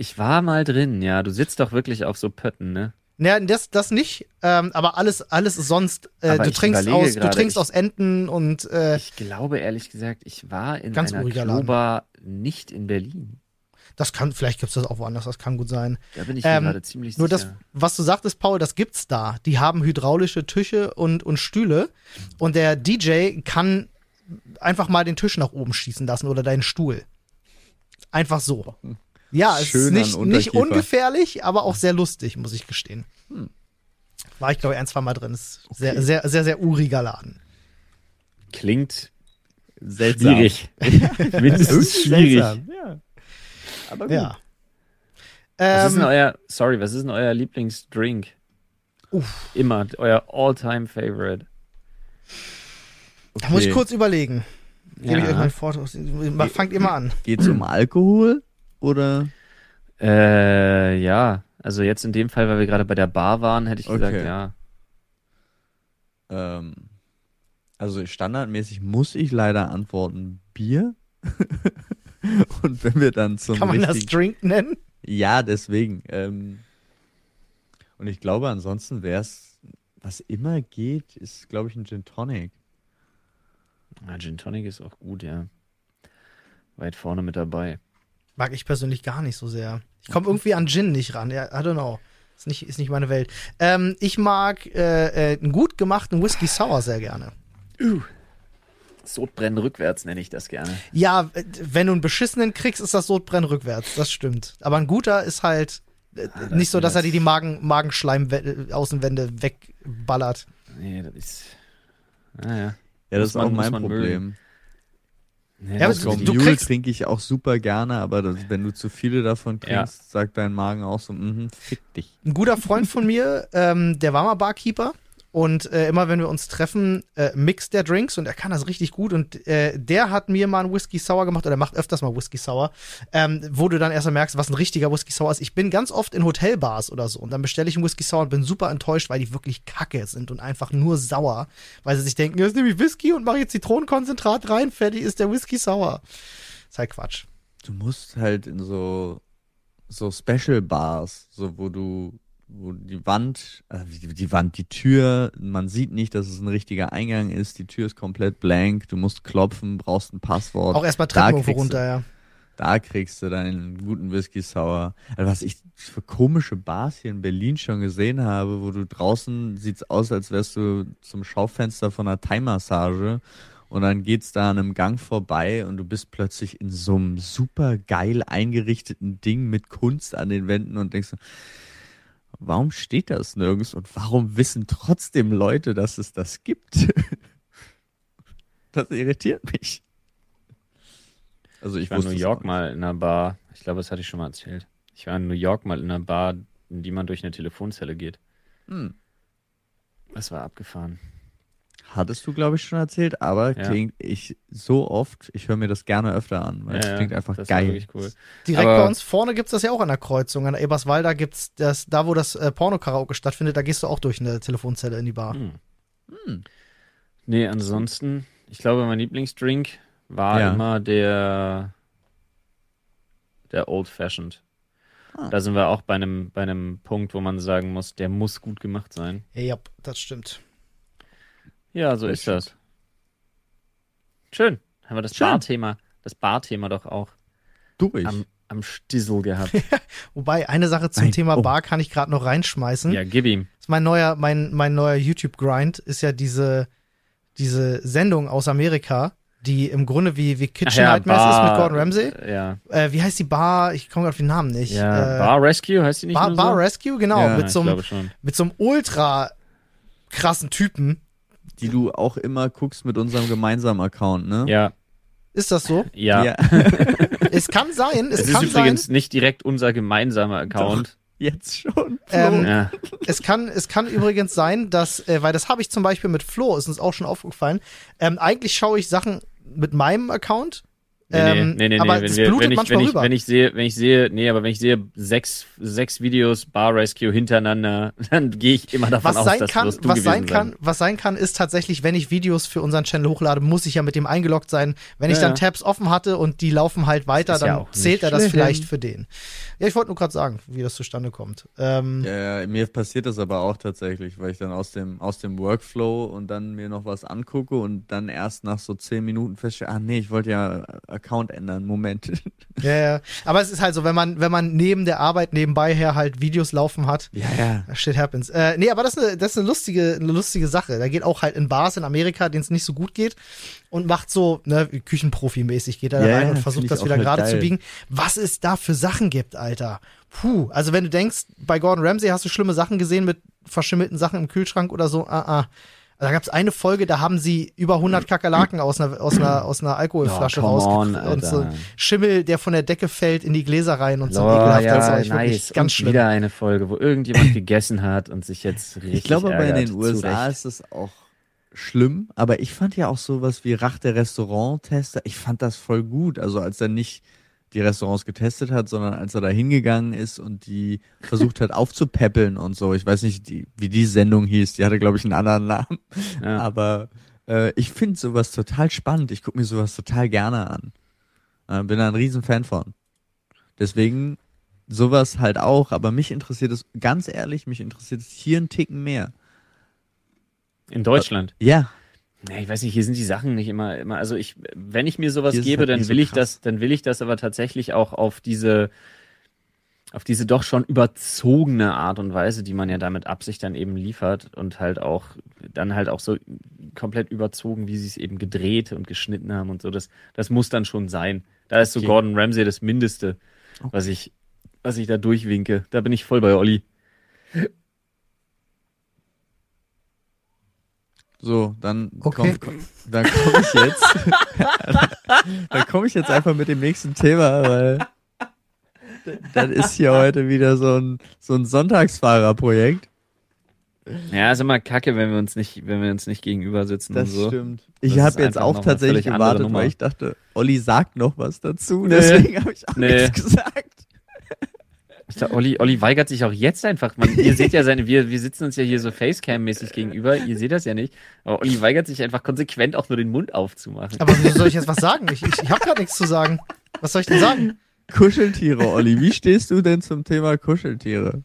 Ich war mal drin, ja. Du sitzt doch wirklich auf so Pötten, ne? Naja, das, das nicht, ähm, aber alles, alles sonst. Äh, du trinkst aus, du gerade, trinkst ich- aus Enten und äh, Ich glaube ehrlich gesagt, ich war in Ganz einer. Klobar nicht in Berlin. das kann, vielleicht gibt's das auch woanders, das kann gut sein. Da bin ich Ähm, gerade ziemlich Nur das, sicher. was du sagtest, Paul, das gibt's da. Die haben hydraulische Tische und, und Stühle und der DJ kann einfach mal den Tisch nach oben schießen lassen oder deinen Stuhl. Einfach so. Ja, es ist nicht, nicht ungefährlich, aber auch sehr lustig, muss ich gestehen. War ich, glaube ich, ein, zwei Mal drin. Ist sehr, Okay. sehr, sehr, sehr uriger Laden. Klingt Seltsam. schwierig. Mindestens schwierig. Seltsam, Ja. Aber gut. Ja. Was ist denn Ähm, euer, sorry, was ist denn euer Lieblingsdrink? Uff. Immer, euer all-time favorite. da muss ich Okay. kurz überlegen. Gebe ich euch Ja. mal vor. Fangt ihr mal an. Geht's um Alkohol oder? Äh, ja, also jetzt in dem Fall, weil wir gerade bei der Bar waren, hätte ich gesagt, Okay. ja. Ähm, also standardmäßig muss ich leider antworten Bier. Und wenn wir dann zum Kann man das Drink nennen? ja deswegen. Ähm, und ich glaube ansonsten wäre es, was immer geht, ist glaube ich ein Gin Tonic. ja. Gin Tonic ist auch gut, ja. Weit vorne mit dabei. Mag ich persönlich gar nicht so sehr. Ich komme irgendwie an Gin nicht ran. Ja, I don't know. Ist nicht, ist nicht meine Welt. Ähm, ich mag äh, äh, einen gut gemachten Whisky Sour sehr gerne. Sodbrennen rückwärts nenne ich das gerne. Ja, äh, wenn du einen beschissenen kriegst, ist das Sodbrennen rückwärts. Das stimmt. Aber ein guter ist halt äh, Ah, das nicht so, dass er das- dir die Magen, Magenschleim-Außenwände wegballert. Nee, das ist. Naja. Ja, das ist auch mein Problem. Nee, Ja, das die- du Mule trinke ich auch super gerne, aber das, wenn du zu viele davon Ja. trinkst, sagt dein Magen auch so, mhm, fick dich. Ein guter Freund von mir, ähm, der war mal Barkeeper. Und äh, immer wenn wir uns treffen, äh, mixt der Drinks und er kann das richtig gut. Und äh, der hat mir mal einen Whisky Sour gemacht oder macht öfters mal Whisky Sour, ähm, wo du dann erst mal merkst, was ein richtiger Whisky Sour ist. Ich bin ganz oft in Hotelbars oder so und dann bestelle ich einen Whisky Sour und bin super enttäuscht, weil die wirklich kacke sind und einfach nur sauer, weil sie sich denken, jetzt nehme ich Whisky und mache jetzt Zitronenkonzentrat rein, fertig ist der Whisky Sour. Ist halt Quatsch. Du musst halt in so, so Special Bars, so wo du, wo die Wand, äh, die, Wand, die Tür, man sieht nicht, dass es ein richtiger Eingang ist, die Tür ist komplett blank, du musst klopfen, brauchst ein Passwort. Auch erstmal Treppen runter, ja. Da kriegst du deinen guten Whisky Sour. Also was ich für komische Bars hier in Berlin schon gesehen habe, wo du draußen sieht's aus, als wärst du zum Schaufenster von einer Thai-Massage und dann geht's da an einem Gang vorbei und du bist plötzlich in so einem super geil eingerichteten Ding mit Kunst an den Wänden und denkst, so, warum steht das nirgends und warum wissen trotzdem Leute, dass es das gibt? Das irritiert mich. Also ich, Ich war in New York mal in einer Bar. Ich glaube, das hatte ich schon mal erzählt. Ich war in New York mal in einer Bar, in die man durch eine Telefonzelle geht. Hm. Das war abgefahren. Hattest du, glaube ich, schon erzählt, aber Ja. klingt ich so oft, ich höre mir das gerne öfter an, weil es Ja, ja, klingt einfach geil. wirklich cool. Direkt Aber- bei uns vorne gibt's das ja auch an der Kreuzung. An der Eberswalder gibt's das, da wo das äh, Porno-Karaoke stattfindet, da gehst du auch durch eine Telefonzelle in die Bar. Hm. Hm. Nee, ansonsten, ich glaube, mein Lieblingsdrink war Ja. immer der, der Old Fashioned. Ah. Da sind wir auch bei einem, bei einem Punkt, wo man sagen muss, der muss gut gemacht sein. Ja, ja, das stimmt. Ja, so ist das. Schön. Haben wir das Schön. Barthema, das Barthema doch auch Durch. am, am Stissel gehabt. Wobei, eine Sache zum Nein, Thema oh. Bar kann ich gerade noch reinschmeißen. ja, gib ihm. Das ist mein neuer, mein, mein neuer YouTube-Grind ist ja diese, diese Sendung aus Amerika, die im Grunde wie, wie Kitchen Nightmares ist mit Gordon Ramsay. Ja, Äh, wie heißt die Bar? Ich komme gerade auf den Namen nicht. ja äh, Bar Rescue heißt die nicht Bar, nur Bar so? Rescue, genau. Ja, mit, Ja, so einem, mit so einem ultra krassen Typen. Die du auch immer guckst mit unserem gemeinsamen Account, ne? Ja, Ist das so? ja. Es kann sein, es, Es ist kann übrigens sein. nicht direkt unser gemeinsamer Account. Jetzt schon. Ähm, Ja. Es kann, es kann übrigens sein, dass, äh, weil das habe ich zum Beispiel mit Flo, ist uns auch schon aufgefallen. Ähm, eigentlich schaue ich Sachen mit meinem Account. Nee, ähm, nee, nee, nee, aber nee. Wenn, wir, blutet wenn, ich, wenn, ich, wenn ich sehe, wenn ich sehe, nee, aber wenn ich sehe sechs, sechs Videos Bar Rescue hintereinander, dann gehe ich immer davon was aus, sein dass kann, du was sein kann, was sein kann, ist tatsächlich, wenn ich Videos für unseren Channel hochlade, muss ich ja mit dem eingeloggt sein. Wenn ich Ja, dann ja. Tabs offen hatte und die laufen halt weiter, ja dann nicht zählt er das schlimm. vielleicht für den. Ja, ich wollte nur gerade sagen, wie das zustande kommt. Ähm, Ja, ja, mir passiert das aber auch tatsächlich, weil ich dann aus dem, aus dem Workflow und dann mir noch was angucke und dann erst nach so zehn Minuten feststelle, ah nee, ich wollte ja Account ändern, Moment. ja, ja. Aber es ist halt so, wenn man, wenn man neben der Arbeit nebenbei her halt Videos laufen hat, ja, ja. Shit happens. Äh, nee, aber das ist, eine, das ist eine lustige, eine lustige Sache. Da geht auch halt in Bars in Amerika, denen es nicht so gut geht und macht so, ne, Küchenprofi-mäßig geht er da Ja, rein und versucht das wieder gerade zu biegen. Was es da für Sachen gibt, Alter. Puh. Also wenn du denkst, bei Gordon Ramsay hast du schlimme Sachen gesehen mit verschimmelten Sachen im Kühlschrank oder so, ah, ah. Da gab es eine Folge, da haben sie über 100 Kakerlaken aus einer, aus einer, aus einer Alkoholflasche Oh, rausgekriegt und so. Schimmel, der von der Decke fällt in die Gläser rein und so Oh, ekelhaft. ja, ich wirklich nice. ganz und schlimm. wieder eine Folge, wo irgendjemand gegessen hat und sich jetzt richtig Ich glaube, aber in ärgert. den Zu USA ist es auch schlimm, aber ich fand ja auch sowas wie Rach der Restauranttester, ich fand das voll gut. Also als er nicht die Restaurants getestet hat, sondern als er da hingegangen ist und die versucht hat aufzupäppeln und so. Ich weiß nicht, die, wie die Sendung hieß, die hatte, glaube ich, einen anderen Namen. Ja. Aber äh, ich finde sowas total spannend. Ich gucke mir sowas total gerne an. Äh, bin da ein Riesenfan von. Deswegen sowas halt auch, aber mich interessiert es, ganz ehrlich, mich interessiert es hier einen Ticken mehr. In Deutschland. Ja, Nee, ich weiß nicht, hier sind die Sachen nicht immer, immer, also ich, wenn ich mir sowas Hier gebe, halt dann nicht so will ich das, dann will ich das aber tatsächlich auch auf diese, auf diese doch schon überzogene Art und Weise, die man ja damit Absicht dann eben liefert und halt auch, dann halt auch so komplett überzogen, wie sie es eben gedreht und geschnitten haben und so, das, das muss dann schon sein. Da ist so Okay. Gordon Ramsay das Mindeste, was ich, was ich da durchwinke. Da bin ich voll bei Olli. So, dann Okay. komm, komm, dann komme ich jetzt. dann komme ich jetzt einfach mit dem nächsten Thema, weil das ist hier heute wieder so ein, so ein Sonntagsfahrerprojekt. Ja, ist immer kacke, wenn wir uns nicht, wenn wir uns nicht gegenüber sitzen Das und so. stimmt. Das Ich habe jetzt auch tatsächlich gewartet, weil ich dachte, Olli sagt noch was dazu. Nee. Deswegen habe ich auch Nee. nichts gesagt. Der Olli, Olli weigert sich auch jetzt einfach. Man, ihr seht ja seine, wir, wir sitzen uns ja hier so Facecam-mäßig gegenüber. Ihr seht das ja nicht. Aber Olli weigert sich einfach konsequent auch nur den Mund aufzumachen. Aber wieso soll ich jetzt was sagen? Ich, ich, ich habe gerade nichts zu sagen. Was soll ich denn sagen? Kuscheltiere, Olli. Wie stehst du denn zum Thema Kuscheltiere?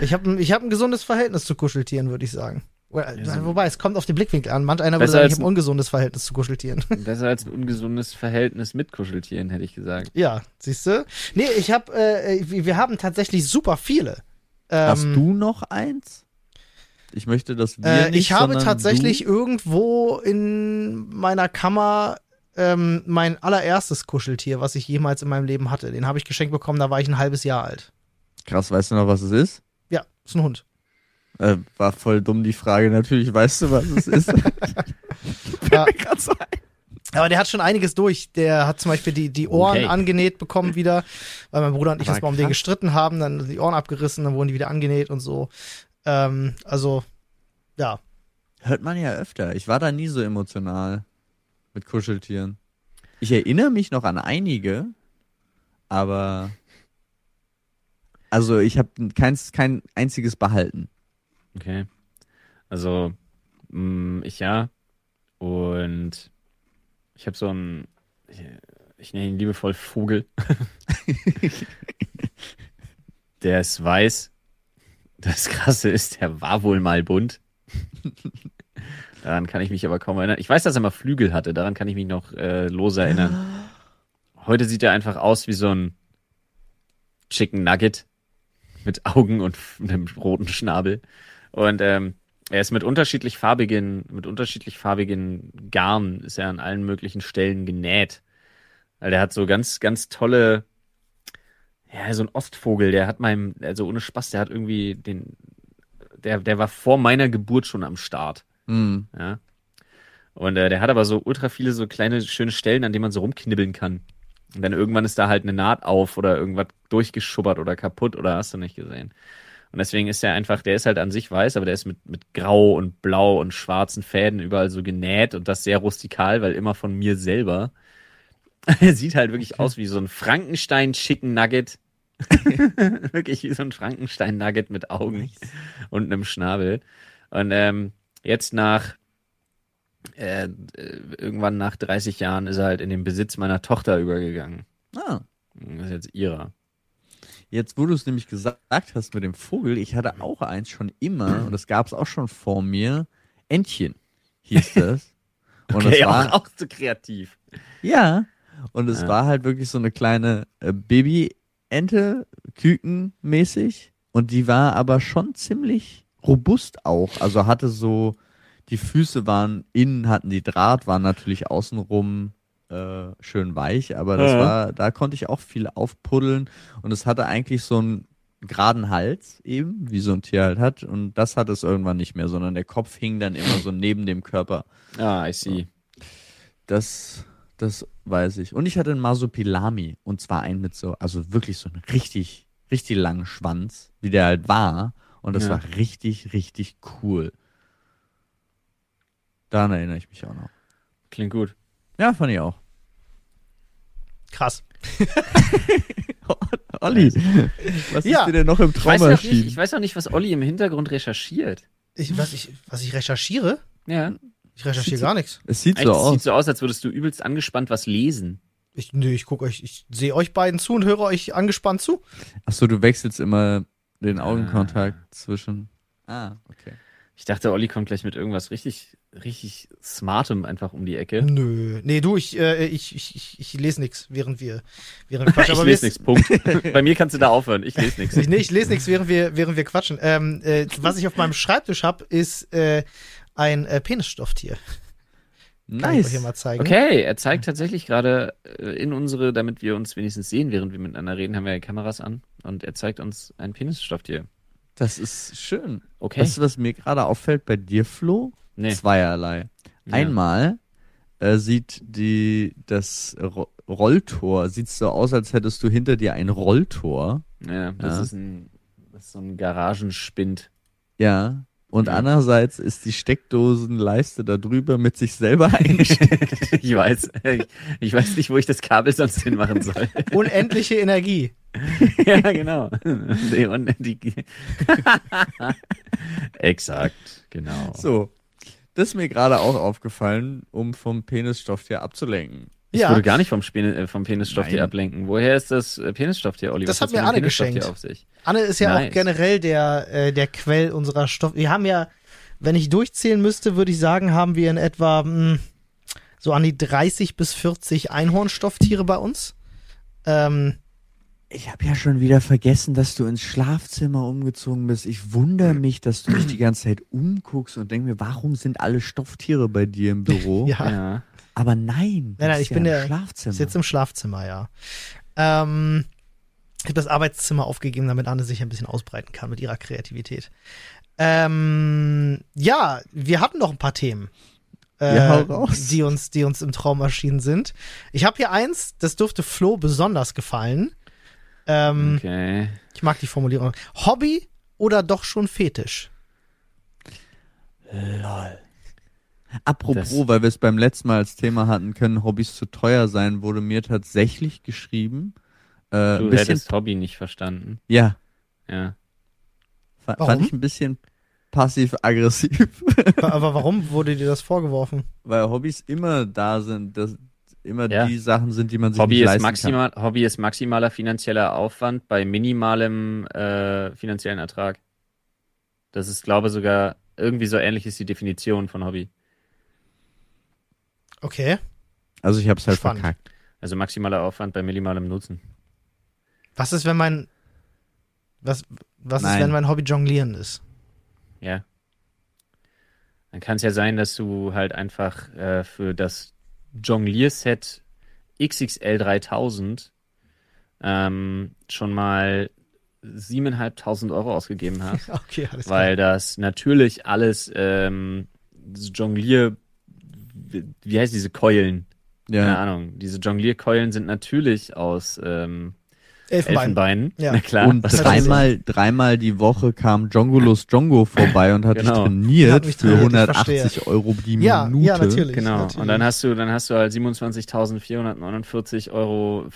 Ich habe ich hab ein gesundes Verhältnis zu Kuscheltieren, würde ich sagen. Well, Ja, so- Wobei, es kommt auf den Blickwinkel an. Manch einer würde Besser sagen, ich als habe ein ungesundes Verhältnis zu Kuscheltieren. Besser als ein ungesundes Verhältnis mit Kuscheltieren, hätte ich gesagt. ja, siehst du? Nee, ich habe, äh, wir haben tatsächlich super viele. Hast Ähm, du noch eins? Ich möchte, dass wir Äh, nicht, ich habe tatsächlich Du? irgendwo in meiner Kammer ähm, mein allererstes Kuscheltier, was ich jemals in meinem Leben hatte. Den habe ich geschenkt bekommen, da war ich ein halbes Jahr alt. Krass, weißt du noch, was es ist? Ja, ist ein Hund. Äh, war voll dumm die Frage. Natürlich weißt du, was es ist. Ja. So. Aber der hat schon einiges durch. Der hat zum Beispiel die, die Ohren Okay. angenäht bekommen wieder, weil mein Bruder und ich erst mal um den gestritten haben, dann die Ohren abgerissen, dann wurden die wieder angenäht und so. Ähm, also, ja. Hört man ja öfter. Ich war da nie so emotional mit Kuscheltieren. Ich erinnere mich noch an einige, aber also ich habe keins, kein einziges behalten. Okay. Also, mh, ich ja. Und ich habe so einen, ich, ich nenne ihn liebevoll Vogel. der ist weiß. Das Krasse ist, der war wohl mal bunt. Daran kann ich mich aber kaum erinnern. Ich weiß, dass er mal Flügel hatte. Daran kann ich mich noch äh, lose erinnern. Heute sieht er einfach aus wie so ein Chicken Nugget mit Augen und einem roten Schnabel. Und ähm, er ist mit unterschiedlich farbigen, mit unterschiedlich farbigen Garn ist er an allen möglichen Stellen genäht. Weil der hat so ganz, ganz tolle, ja, so ein Ostvogel, der hat meinem, also ohne Spaß, der hat irgendwie den, der, der war vor meiner Geburt schon am Start. Hm. Ja. Und äh, der hat aber so ultra viele so kleine schöne Stellen, an denen man so rumknibbeln kann. Und dann irgendwann ist da halt eine Naht auf oder irgendwas durchgeschubbert oder kaputt oder hast du nicht gesehen. Und deswegen ist er einfach, der ist halt an sich weiß, aber der ist mit, mit grau und blau und schwarzen Fäden überall so genäht und das sehr rustikal, weil immer von mir selber. Er sieht halt wirklich aus wie so ein Frankenstein-Chicken Nugget. wirklich wie so ein Frankenstein-Nugget mit Augen und einem Schnabel. Und ähm, jetzt nach äh, irgendwann nach 30 Jahren ist er halt in den Besitz meiner Tochter übergegangen. Ah. Das ist jetzt ihrer. Jetzt, wo du es nämlich gesagt hast mit dem Vogel, ich hatte auch eins schon immer, und das gab es auch schon vor mir. Entchen hieß das. Und Okay, das war, auch, auch so kreativ. Ja. Und es Ja. war halt wirklich so eine kleine äh, Babyente, Kükenmäßig. Und die war aber schon ziemlich robust auch. Also hatte so, die Füße waren innen, hatten die Draht, waren natürlich außenrum äh, schön weich, aber das Ja. war, da konnte ich auch viel aufpuddeln. Und es hatte eigentlich so einen geraden Hals eben, wie so ein Tier halt hat. Und das hat es irgendwann nicht mehr, sondern der Kopf hing dann immer so neben dem Körper. Ah, I see. Das, das weiß ich. Und ich hatte einen Masopilami. Und zwar einen mit so, also wirklich so einen richtig, richtig langen Schwanz, wie der halt war. Und das Ja. war richtig, richtig cool. Daran erinnere ich mich auch noch. Klingt gut. Ja, fand ich auch. Krass. Olli, was Ja. ist dir denn noch im Ich Traum weiß, nicht, erschienen? ich weiß auch nicht, was Olli im Hintergrund recherchiert. Ich, was, ich, was ich recherchiere? Ja. Ich recherchiere gar nichts. es sieht so Eigentlich aus. sieht so aus, als würdest du übelst angespannt was lesen. Ich, nö, ich gucke euch, ich sehe euch beiden zu und höre euch angespannt zu. Achso, du wechselst immer den Ah. Augenkontakt zwischen. Ah, okay. Ich dachte, Olli kommt gleich mit irgendwas richtig, richtig Smartem einfach um die Ecke. Nö. Nee, du, ich, äh, ich, ich, ich, ich lese nichts, während wir, während wir quatschen. ich lese nichts, Punkt. Bei mir kannst du da aufhören. Ich lese nichts. Ich, nee, ich lese nichts, während wir, während wir quatschen. Ähm, äh, was ich auf meinem Schreibtisch habe, ist äh, ein äh, Penisstofftier. Kann ich hier Nice. mal zeigen. Okay, er zeigt tatsächlich gerade äh, in unsere, damit wir uns wenigstens sehen, während wir miteinander reden, haben wir ja Kameras an. Und er zeigt uns ein Penisstofftier. Das ist schön. Okay. Weißt du, was mir gerade auffällt bei dir, Flo? nee. Zweierlei. Ja. Einmal äh, sieht die das Ro Rolltor sieht so aus, als hättest du hinter dir ein Rolltor. Ja, das Ja. ist ein, das ist so ein Garagenspind. Ja. Und Ja. andererseits ist die Steckdosenleiste da drüber mit sich selber eingesteckt. ich weiß. Ich, ich weiß nicht, wo ich das Kabel sonst hinmachen soll. Unendliche Energie. ja, genau. Die, und die, Exakt, genau. so. Das ist mir gerade auch aufgefallen, um vom Penisstofftier abzulenken. Ich Ja. würde gar nicht vom, Spen äh, vom Penisstofftier Nein. ablenken. Woher ist das äh, Penisstofftier, Olli? Das hat mir Anne geschenkt. Auf sich? Anne ist ja Nice. auch generell der, äh, der Quell unserer Stoff. Wir haben ja, wenn ich durchzählen müsste, würde ich sagen, haben wir in etwa mh, so an die 30 bis 40 Einhornstofftiere bei uns. Ähm, Ich habe ja schon wieder vergessen, dass du ins Schlafzimmer umgezogen bist. Ich wundere mich, dass du dich die ganze Zeit umguckst und denk mir, warum sind alle Stofftiere bei dir im Büro? ja, Ja. Aber nein, Nein, nein, das ich ist bin ja der- im Schlafzimmer. jetzt im Schlafzimmer, ja. Ähm, ich habe das Arbeitszimmer aufgegeben, damit Anne sich ein bisschen ausbreiten kann mit ihrer Kreativität. Ähm, ja, wir hatten noch ein paar Themen. Äh, Ja, die uns, die uns im Traum erschienen sind. Ich habe hier eins, das dürfte Flo besonders gefallen. Ähm, Okay. Ich mag die Formulierung. Hobby oder doch schon Fetisch? Lol. Apropos, Das- weil wir es beim letzten Mal als Thema hatten, können Hobbys zu teuer sein, wurde mir tatsächlich geschrieben. Äh, Du bisschen, hättest Hobby nicht verstanden. ja, Ja. fa Warum? fand ich ein bisschen passiv-aggressiv, Aber warum wurde dir das vorgeworfen? weil Hobbys immer da sind, dass immer Ja. die Sachen sind, die man sich Hobby nicht ist, leisten maximal, Hobby ist maximaler finanzieller Aufwand bei minimalem äh, finanziellen Ertrag. Das ist, glaube ich, sogar irgendwie so ähnlich ist die Definition von Hobby. Okay. Also ich habe es halt Spannend. verkackt. Also maximaler Aufwand bei minimalem Nutzen. Was ist, wenn mein was, was ist, wenn mein Hobby Jonglieren ist? Ja. Dann kann es ja sein, dass du halt einfach äh, für das Jonglier-Set XXL 3000 ähm, schon mal 7.500 Euro ausgegeben hast. Okay, alles weil das natürlich alles ähm, das Jonglier wie heißt diese Keulen? Keine Ja. Ahnung. Diese Jonglierkeulen sind natürlich aus ähm, Elfenbein. Elfenbein. Ja. Na klar. Und hat dreimal, dreimal die Woche kam Jongulus Jongo vorbei und hat Genau. dich Hat trainiert mich für trainiert, ich 180 Euro die Ja, Minute. ja, natürlich. Genau. natürlich. Und dann hast du, dann hast du halt 27.449,50 Euro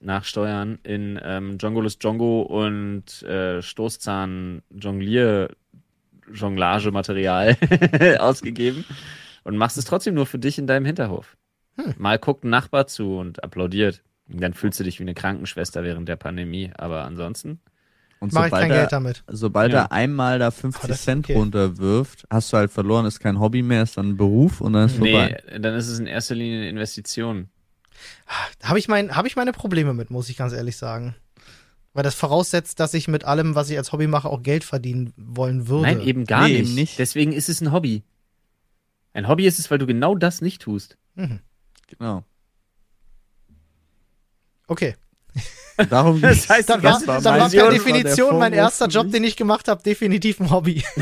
nach Steuern in ähm, Jongolus Jongo und äh, Stoßzahn Jonglier Jonglagematerial ausgegeben und machst es trotzdem nur für dich in deinem Hinterhof. Hm. Mal guckt ein Nachbar zu und applaudiert. Und dann fühlst du dich wie eine Krankenschwester während der Pandemie. Aber ansonsten, Und Mache ich sobald kein er, Geld damit. sobald Ja. er einmal da 50 Ah, das ist Cent okay. runterwirft, hast du halt verloren, ist kein Hobby mehr, ist dann ein Beruf und dann ist nee, vorbei. dann ist es in erster Linie eine Investition. Habe ich, mein, hab ich meine Probleme mit, muss ich ganz ehrlich sagen. Weil das voraussetzt, dass ich mit allem, was ich als Hobby mache, auch Geld verdienen wollen würde. Nein, eben gar Nee, nicht. eben nicht. Deswegen ist es ein Hobby. Ein Hobby ist es, weil du genau das nicht tust. Mhm. Genau. Okay. Darum Das heißt, Dann war, ganze dann war per war Definition mein Vorwurf erster Job, den ich gemacht habe, definitiv ein Hobby.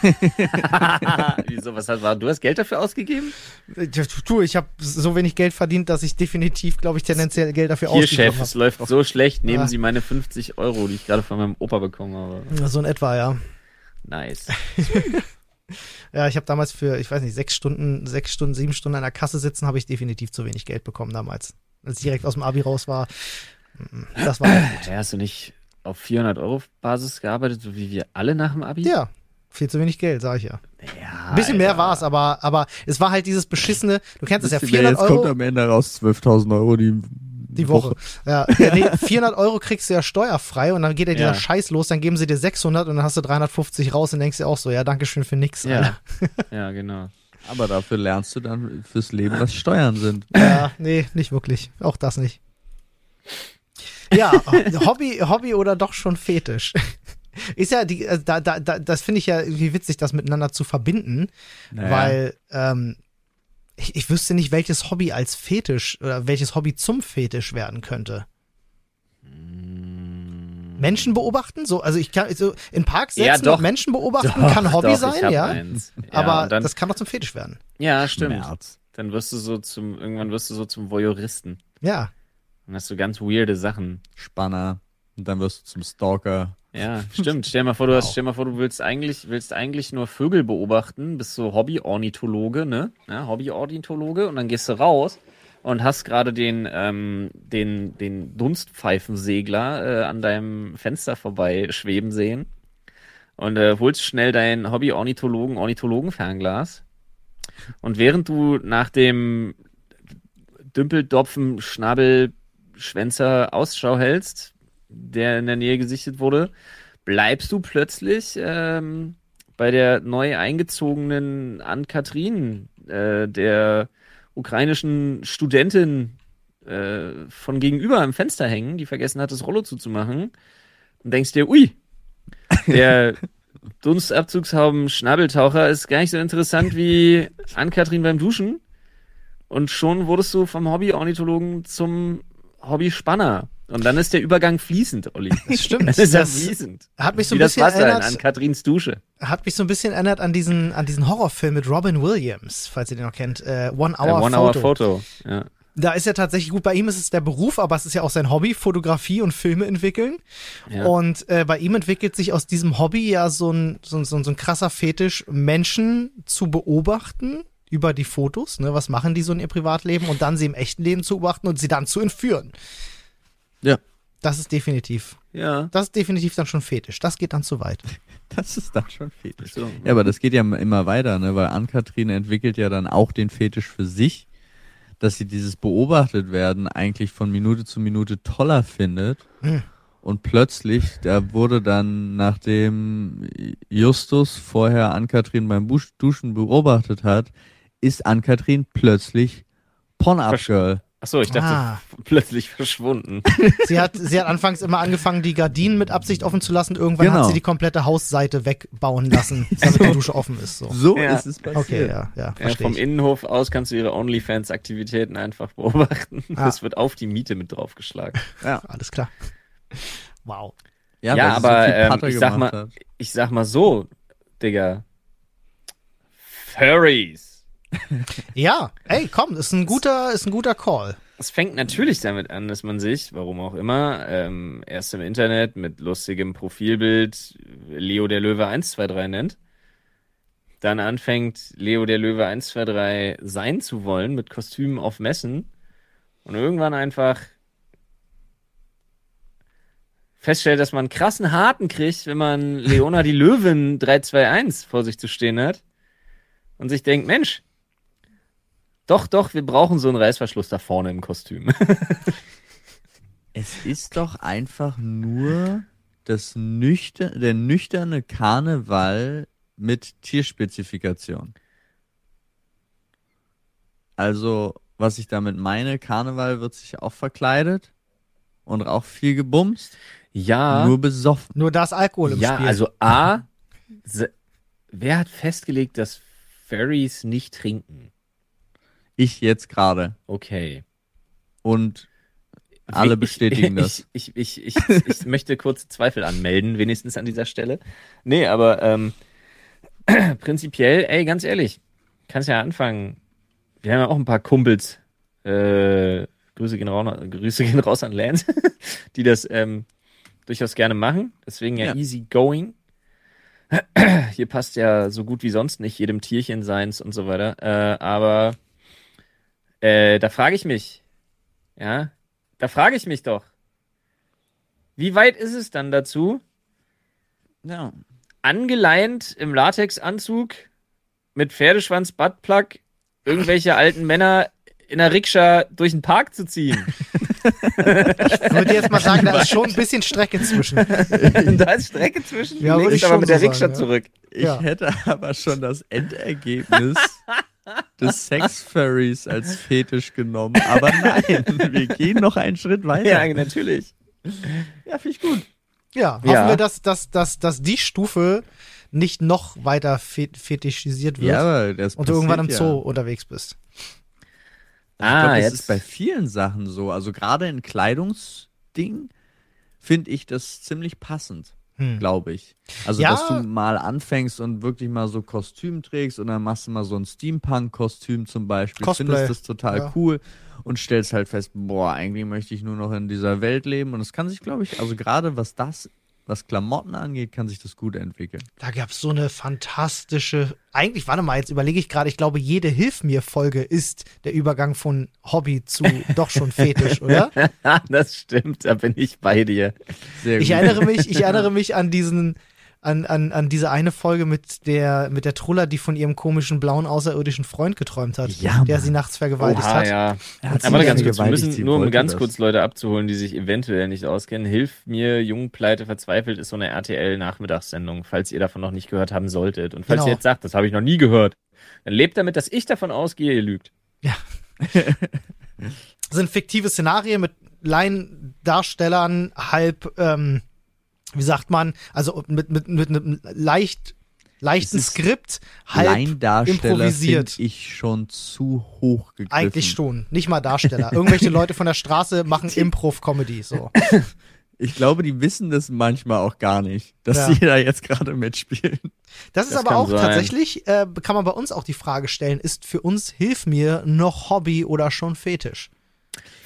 Wieso, was war, du hast Geld dafür ausgegeben? Du, ich habe so wenig Geld verdient, dass ich definitiv, glaube ich, tendenziell Geld dafür Hier, ausgegeben Chef, es habe. läuft so schlecht. Nehmen Ah. Sie meine 50 Euro, die ich gerade von meinem Opa bekommen habe. So in etwa, ja. Nice. Ja, ich habe damals für, ich weiß nicht, sechs Stunden, sechs Stunden, sieben Stunden an der Kasse sitzen, habe ich definitiv zu wenig Geld bekommen damals. Als ich direkt aus dem Abi raus war. mm, Das war gut. Ja, hast du nicht auf 400 Euro Basis gearbeitet, so wie wir alle nach dem Abi? Ja, viel zu wenig Geld, sag ich ja. ja Ein bisschen mehr Alter. war es, aber, aber es war halt dieses beschissene, du kennst es ja, Wisst ihr, 400 jetzt kommt Euro am Ende raus 12.000 Euro die, die Woche. Ja, ja, nee, 400 Euro kriegst du ja steuerfrei und dann geht ja dieser Ja. Scheiß los, dann geben sie dir 600 und dann hast du 350 raus und denkst dir auch so, ja, danke schön für nix. Ja. ja, genau. Aber dafür lernst du dann fürs Leben, was Steuern sind. Ja, nee, nicht wirklich. Auch das nicht. Ja, Hobby, Hobby oder doch schon Fetisch. Ist ja, die, äh, da, da, da, das finde ich ja irgendwie witzig, das miteinander zu verbinden, Naja. weil ähm, ich, ich wüsste nicht, welches Hobby als Fetisch oder welches Hobby zum Fetisch werden könnte. Menschen beobachten? So, also ich kann so in Parks Ja, setzen doch. und Menschen beobachten Doch, kann Hobby doch, sein, ja. ja Aber dann, das kann doch zum Fetisch werden. ja, stimmt. Schmerz. Dann wirst du so zum, irgendwann wirst du so zum Voyeuristen. Ja. Dann hast du ganz weirde Sachen. Spanner. Und dann wirst du zum Stalker. Ja, stimmt. Stell dir mal vor, du hast, Wow. stell mal vor, du willst eigentlich, willst eigentlich nur Vögel beobachten, bist so Hobby-Ornithologe, ne? Ja, Hobby-Ornithologe und dann gehst du raus und hast gerade den, ähm, den, den Dunstpfeifensegler äh, an deinem Fenster vorbei schweben sehen und äh, holst schnell dein Hobby-Ornithologen, Ornithologen-Fernglas und während du nach dem Dümpeldopfen, Schnabel, Schwänzer Ausschau hältst, der in der Nähe gesichtet wurde, bleibst du plötzlich ähm, bei der neu eingezogenen Ann-Kathrin, äh, der ukrainischen Studentin äh, von gegenüber am Fenster hängen, die vergessen hat, das Rollo zuzumachen, und denkst dir, ui, der Dunstabzugshauben Schnabeltaucher ist gar nicht so interessant wie Ann-Kathrin beim Duschen. Und schon wurdest du vom Hobby-Ornithologen zum Hobby-Spanner. Und dann ist der Übergang fließend, Olli. Das stimmt. Das ist ja Das fließend. hat mich so Wie ein das bisschen Wasser erinnert. an Katrins Dusche. hat mich so ein bisschen erinnert an diesen, an diesen Horrorfilm mit Robin Williams, falls ihr den noch kennt. Äh, One Hour, Äh, One Photo. Hour Photo. Ja. Da ist ja tatsächlich gut, bei ihm ist es der Beruf, aber es ist ja auch sein Hobby, Fotografie und Filme entwickeln. Ja. Und äh, bei ihm entwickelt sich aus diesem Hobby ja so ein, so, ein- so, ein- so ein krasser Fetisch, Menschen zu beobachten über die Fotos, ne, was machen die so in ihr Privatleben und dann sie im echten Leben zu beobachten und sie dann zu entführen. Ja. Das ist definitiv, ja. das ist definitiv dann schon Fetisch. Das geht dann zu weit. Das ist dann schon Fetisch. So. Ja, aber das geht ja immer weiter, ne? Weil Ann-Kathrin entwickelt ja dann auch den Fetisch für sich, dass sie dieses beobachtet werden eigentlich von Minute zu Minute toller findet. Hm. Und plötzlich, da wurde dann, nachdem Justus vorher Ann-Kathrin beim Busch- Duschen beobachtet hat, ist Ann-Kathrin plötzlich Porn-Up-Girl. Achso, ich dachte, Ah. plötzlich verschwunden. Sie hat, sie hat anfangs immer angefangen, die Gardinen mit Absicht offen zu lassen. Irgendwann Genau. hat sie die komplette Hausseite wegbauen lassen, damit die Dusche offen ist. So. So Ja. ist es passiert. Okay, ja, ja, Ja, vom ich. Innenhof aus kannst du ihre OnlyFans-Aktivitäten einfach beobachten. Ah. Das wird auf die Miete mit draufgeschlagen. Alles klar. Wow. Ja, sie aber, viel ähm, ich sag mal- hat. Ich sag mal so, Digga. Furries. Ja, ey, komm, ist ein guter, ist ein guter Call. Es fängt natürlich damit an, dass man sich, warum auch immer, ähm, erst im Internet mit lustigem Profilbild Leo der Löwe 123 nennt. Dann anfängt, Leo der Löwe 123 sein zu wollen mit Kostümen auf Messen. Und irgendwann einfach feststellt, dass man einen krassen Harten kriegt, wenn man Leona die Löwin 321 vor sich zu stehen hat. Und sich denkt, Mensch, doch, doch, wir brauchen so einen Reißverschluss da vorne im Kostüm. Es ist doch einfach nur das nüchter der nüchterne Karneval mit Tierspezifikation. Also, was ich damit meine, Karneval wird sich auch verkleidet und auch viel gebumst, ja. nur besoffen. Nur da ist Alkohol im ja, Spiel. also A, wer hat festgelegt, dass Fairies nicht trinken? Ich jetzt gerade. Okay. Und alle bestätigen ich, das. Ich, ich, ich, ich, ich möchte kurze Zweifel anmelden, wenigstens an dieser Stelle. Nee, aber ähm, prinzipiell, ey, ganz ehrlich, kannst ja anfangen. Wir haben ja auch ein paar Kumpels, äh, Grüße gehen, raus, Grüße gehen raus an Lance, die das ähm, durchaus gerne machen. Deswegen ja, Ja. easy going. Hier passt ja so gut wie sonst nicht jedem Tierchen seins und so weiter. Äh, aber äh, da frage ich mich, ja, da frage ich mich doch, wie weit ist es dann dazu, Ja. angeleint im Latexanzug mit Pferdeschwanz, Buttplug, irgendwelche alten Männer in der Rikscha durch den Park zu ziehen? Ich würde jetzt mal sagen, da ist schon ein bisschen Strecke zwischen. da ist Strecke zwischen, Ja, du würde legst ich aber schon mit so der Rikscha sagen, ja. zurück. Ich Ja. hätte aber schon das Endergebnis des Sex-Furries als Fetisch genommen. Aber nein, wir gehen noch einen Schritt weiter. Ja, natürlich. Ja, finde ich gut. Ja, hoffen Ja. wir, dass, dass, dass, dass die Stufe nicht noch weiter fet fetischisiert wird Ja, aber das und du irgendwann im passiert Zoo ja. unterwegs bist. Ich Ah, glaube, das jetzt. ist bei vielen Sachen so. Also gerade in Kleidungsding finde ich das ziemlich passend, Hm. glaube ich. Also, Ja. dass du mal anfängst und wirklich mal so Kostüm trägst und dann machst du mal so ein Steampunk-Kostüm zum Beispiel. Cosplay. Findest das total Ja. cool und stellst halt fest, boah, eigentlich möchte ich nur noch in dieser Welt leben. Und es kann sich, glaube ich, also gerade was das, was Klamotten angeht, kann sich das gut entwickeln. Da gab es so eine fantastische. Eigentlich, warte mal, jetzt überlege ich gerade, ich glaube, jede Hilf mir Folge ist der Übergang von Hobby zu doch schon Fetisch, oder? das stimmt, da bin ich bei dir. Sehr gut. Ich erinnere mich, ich erinnere mich an diesen, an, an, an diese eine Folge mit der, mit der Trulla, die von ihrem komischen blauen außerirdischen Freund geträumt hat, Ja, der sie nachts vergewaltigt Oha, hat. ja. Er hat Aber ganz kurz, wir müssen nur um ganz das. kurz Leute abzuholen, die sich eventuell nicht auskennen. Hilf mir, Jungpleite verzweifelt ist so eine RTL-Nachmittagssendung, falls ihr davon noch nicht gehört haben solltet. Und falls Genau. ihr jetzt sagt, das habe ich noch nie gehört, dann lebt damit, dass ich davon ausgehe, ihr lügt. sind fiktive Szenarien mit Laiendarstellern, halb, ähm, wie sagt man, also mit, mit, mit einem leicht, leichten Skript, halb Laiendarsteller improvisiert. ich schon zu hoch gegriffen. Eigentlich schon, nicht mal Darsteller. Irgendwelche Leute von der Straße machen Improv-Comedy, so. Ich glaube, die wissen das manchmal auch gar nicht, dass Ja. sie da jetzt gerade mitspielen. Das ist Das aber auch sein. tatsächlich, äh, kann man bei uns auch die Frage stellen, ist für uns Hilf mir noch Hobby oder schon Fetisch?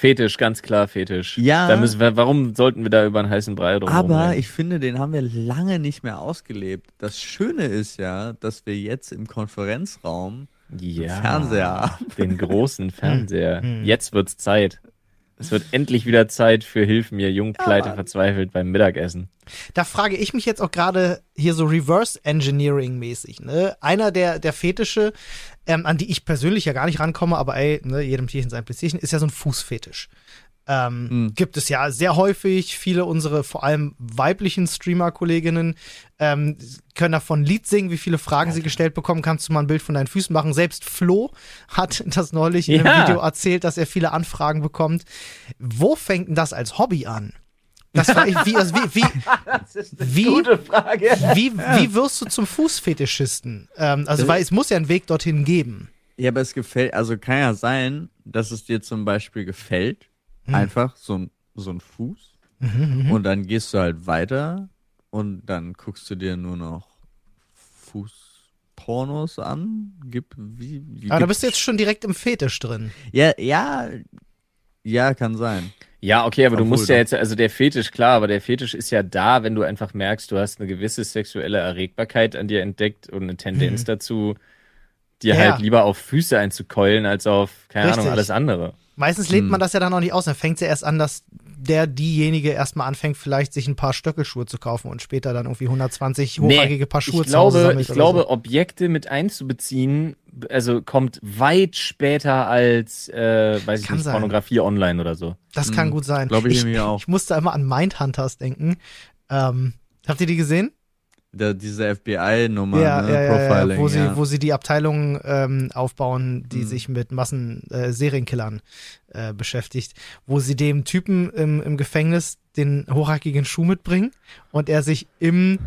Fetisch, ganz klar Fetisch. Ja. Da müssen wir, warum sollten wir da über einen heißen Brei drum Aber rumreden? ich finde, den haben wir lange nicht mehr ausgelebt. Das Schöne ist ja, dass wir jetzt im Konferenzraum ja, Fernseher haben. den großen Fernseher. Hm. Jetzt wird's Zeit. Es wird endlich wieder Zeit für Hilf mir, Jungpleite Mann. verzweifelt beim Mittagessen. Da frage ich mich jetzt auch gerade hier so Reverse Engineering mäßig. Ne? Einer der, der Fetische, ähm, an die ich persönlich ja gar nicht rankomme, aber ey, ne, jedem Tierchen sein Plätzchen, ist ja so ein Fußfetisch. Ähm, Mhm. Gibt es ja sehr häufig. Viele unsere vor allem weiblichen Streamer-Kolleginnen ähm, können davon ein Lied singen, wie viele Fragen sie gestellt bekommen. Kannst du mal ein Bild von deinen Füßen machen? Selbst Flo hat das neulich in einem Ja. Video erzählt, dass er viele Anfragen bekommt. Wo fängt denn das als Hobby an? Das war ich, wie, also wie, wie, Das ist eine Wie? gute Frage. wie, wie wirst du zum Fußfetischisten? Ähm, also, Das- weil es muss ja einen Weg dorthin geben. Ja, aber es gefällt, also kann ja sein, dass es dir zum Beispiel gefällt, Hm. einfach so ein, so ein Fuß. Mhm, Und dann gehst du halt weiter und dann guckst du dir nur noch Pornos an. Gibt, wie, wie Aber da bist du jetzt schon direkt im Fetisch drin. Ja, ja, ja, kann sein. Ja, okay, aber du Obwohl musst ja doch. jetzt, also der Fetisch, klar, aber der Fetisch ist ja da, wenn du einfach merkst, du hast eine gewisse sexuelle Erregbarkeit an dir entdeckt und eine Tendenz Mhm. dazu, dir Ja. halt lieber auf Füße einzukeulen, als auf, keine Richtig. Ahnung, alles andere. Meistens lebt Hm. man das ja dann noch nicht aus. Dann fängt es ja erst an, dass der, diejenige erstmal anfängt, vielleicht sich ein paar Stöckelschuhe zu kaufen und später dann irgendwie 120 hochhackige Paar Schuhe ich zu Hause glaube, ich glaube, so. Objekte mit einzubeziehen, also kommt weit später als, äh, weiß ich Kann nicht, sein. Pornografie online oder so. Das kann Hm, gut sein. glaub ich ich, nämlich auch. ich musste immer an Mindhunters denken. Ähm, habt ihr die gesehen? Da, diese FBI-Nummer, ja, ne? ja, Profiling. ja, wo sie, ja. wo sie die Abteilung ähm, aufbauen, die Mhm. sich mit Massen äh, Serienkillern äh, beschäftigt, wo sie dem Typen im, im Gefängnis den hochhackigen Schuh mitbringen und er sich im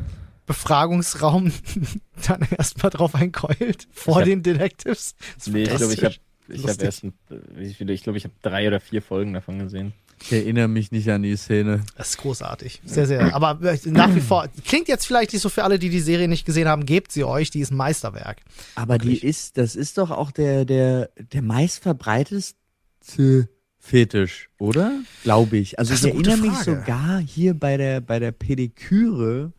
Befragungsraum dann erstmal drauf einkeult vor hab- den Detectives. Nee, ich glaube, ich habe ich hab erst, ein, wie viele, ich glaube, ich habe drei oder vier Folgen davon gesehen. Ich erinnere mich nicht an die Szene. Das ist großartig. Sehr, sehr. Aber äh, nach wie vor, klingt jetzt vielleicht nicht so für alle, die die Serie nicht gesehen haben, gebt sie euch, die ist ein Meisterwerk. Aber Wirklich. die ist, das ist doch auch der, der, der meistverbreitetste Fetisch, oder? Glaube ich. Also ich erinnere mich sogar hier bei der, bei der Pediküre,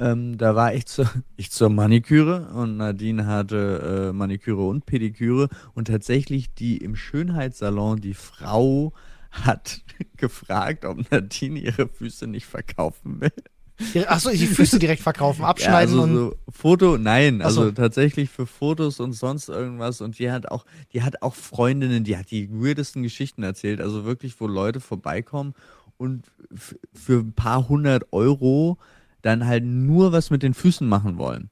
ähm, da war ich zur, ich zur Maniküre und Nadine hatte äh, Maniküre und Pediküre und tatsächlich die im Schönheitssalon, die Frau hat gefragt, ob Nadine ihre Füße nicht verkaufen will. Achso, die Füße direkt verkaufen, abschneiden ja, also und. so Foto, nein, so. also tatsächlich für Fotos und sonst irgendwas und die hat auch, die hat auch Freundinnen, die hat die weirdesten Geschichten erzählt, also wirklich, wo Leute vorbeikommen und für ein paar hundert Euro dann halt nur was mit den Füßen machen wollen.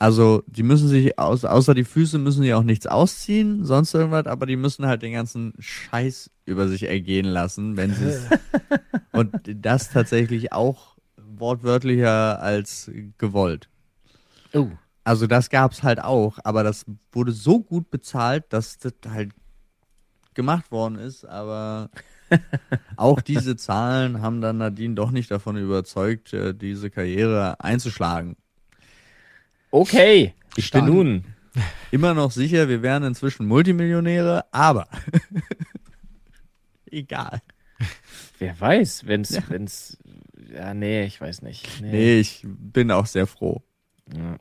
Also, die müssen sich, aus, außer die Füße müssen die auch nichts ausziehen, sonst irgendwas, aber die müssen halt den ganzen Scheiß über sich ergehen lassen, wenn sie es und das tatsächlich auch wortwörtlicher als gewollt. Oh. Also das gab's halt auch, aber das wurde so gut bezahlt, dass das halt gemacht worden ist, aber auch diese Zahlen haben dann Nadine doch nicht davon überzeugt, äh, diese Karriere einzuschlagen. Okay, ich Stark. bin nun. Immer noch sicher, wir wären inzwischen Multimillionäre, aber egal. Wer weiß, wenn's, wenn's, ja, nee, ich weiß nicht. Nee, Nee, ich bin auch sehr froh. ja.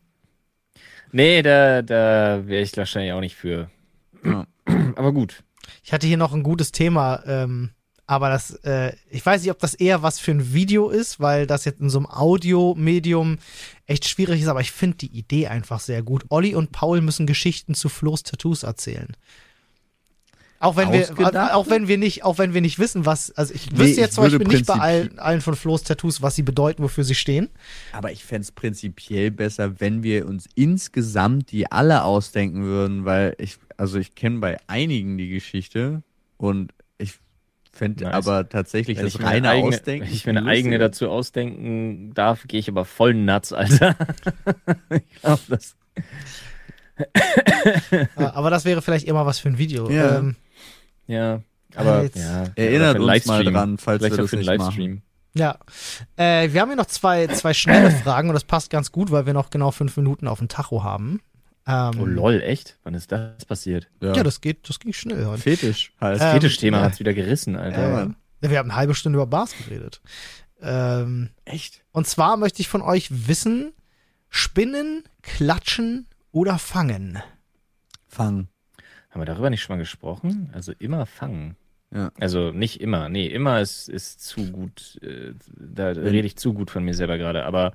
nee da, da wäre ich wahrscheinlich auch nicht für. Ja. Aber gut. Ich hatte hier noch ein gutes Thema, ähm, aber das, äh, ich weiß nicht, ob das eher was für ein Video ist, weil das jetzt in so einem Audio-Medium echt schwierig ist, aber ich finde die Idee einfach sehr gut. Olli und Paul müssen Geschichten zu Flo's Tattoos erzählen. Auch wenn wir, auch wenn wir nicht, auch wenn wir nicht wissen, was, also ich Nee, wüsste ich jetzt zum Beispiel nicht bei allen, allen von Flo's Tattoos, was sie bedeuten, wofür sie stehen. Aber ich fänd's prinzipiell besser, wenn wir uns insgesamt die alle ausdenken würden, weil ich, also ich kenne bei einigen die Geschichte und fände Nice. aber tatsächlich Wenn das reine eine eigene, Ausdenken. wenn ich mir eine eigene dazu ausdenken darf, gehe ich aber voll nuts, Alter. ich glaube, das. Äh, aber das wäre vielleicht eher mal was für ein Video. Ja. Ähm, Ja, aber Jetzt- ja, Erinnert uns mal dran, falls Vielleicht wir das für einen nicht Livestream. Ja. Äh, wir haben hier noch zwei, zwei schnelle Fragen und das passt ganz gut, weil wir noch genau fünf Minuten auf dem Tacho haben. Ähm, Oh lol, echt? Wann ist das passiert? Ja, Ja, das geht, das ging schnell heute. Fetisch halt. Ähm, Fetischthema ja. hat's wieder gerissen, Alter. Ja, Äh, wir haben eine halbe Stunde über Bars geredet. Ähm, Echt? und zwar möchte ich von euch wissen, Spinnen, Klatschen oder Fangen? Fang. Haben wir darüber nicht schon mal gesprochen? Also immer fangen. Ja. Also nicht immer. Nee, immer ist, ist zu gut. Äh, da rede ich zu gut von mir selber gerade, aber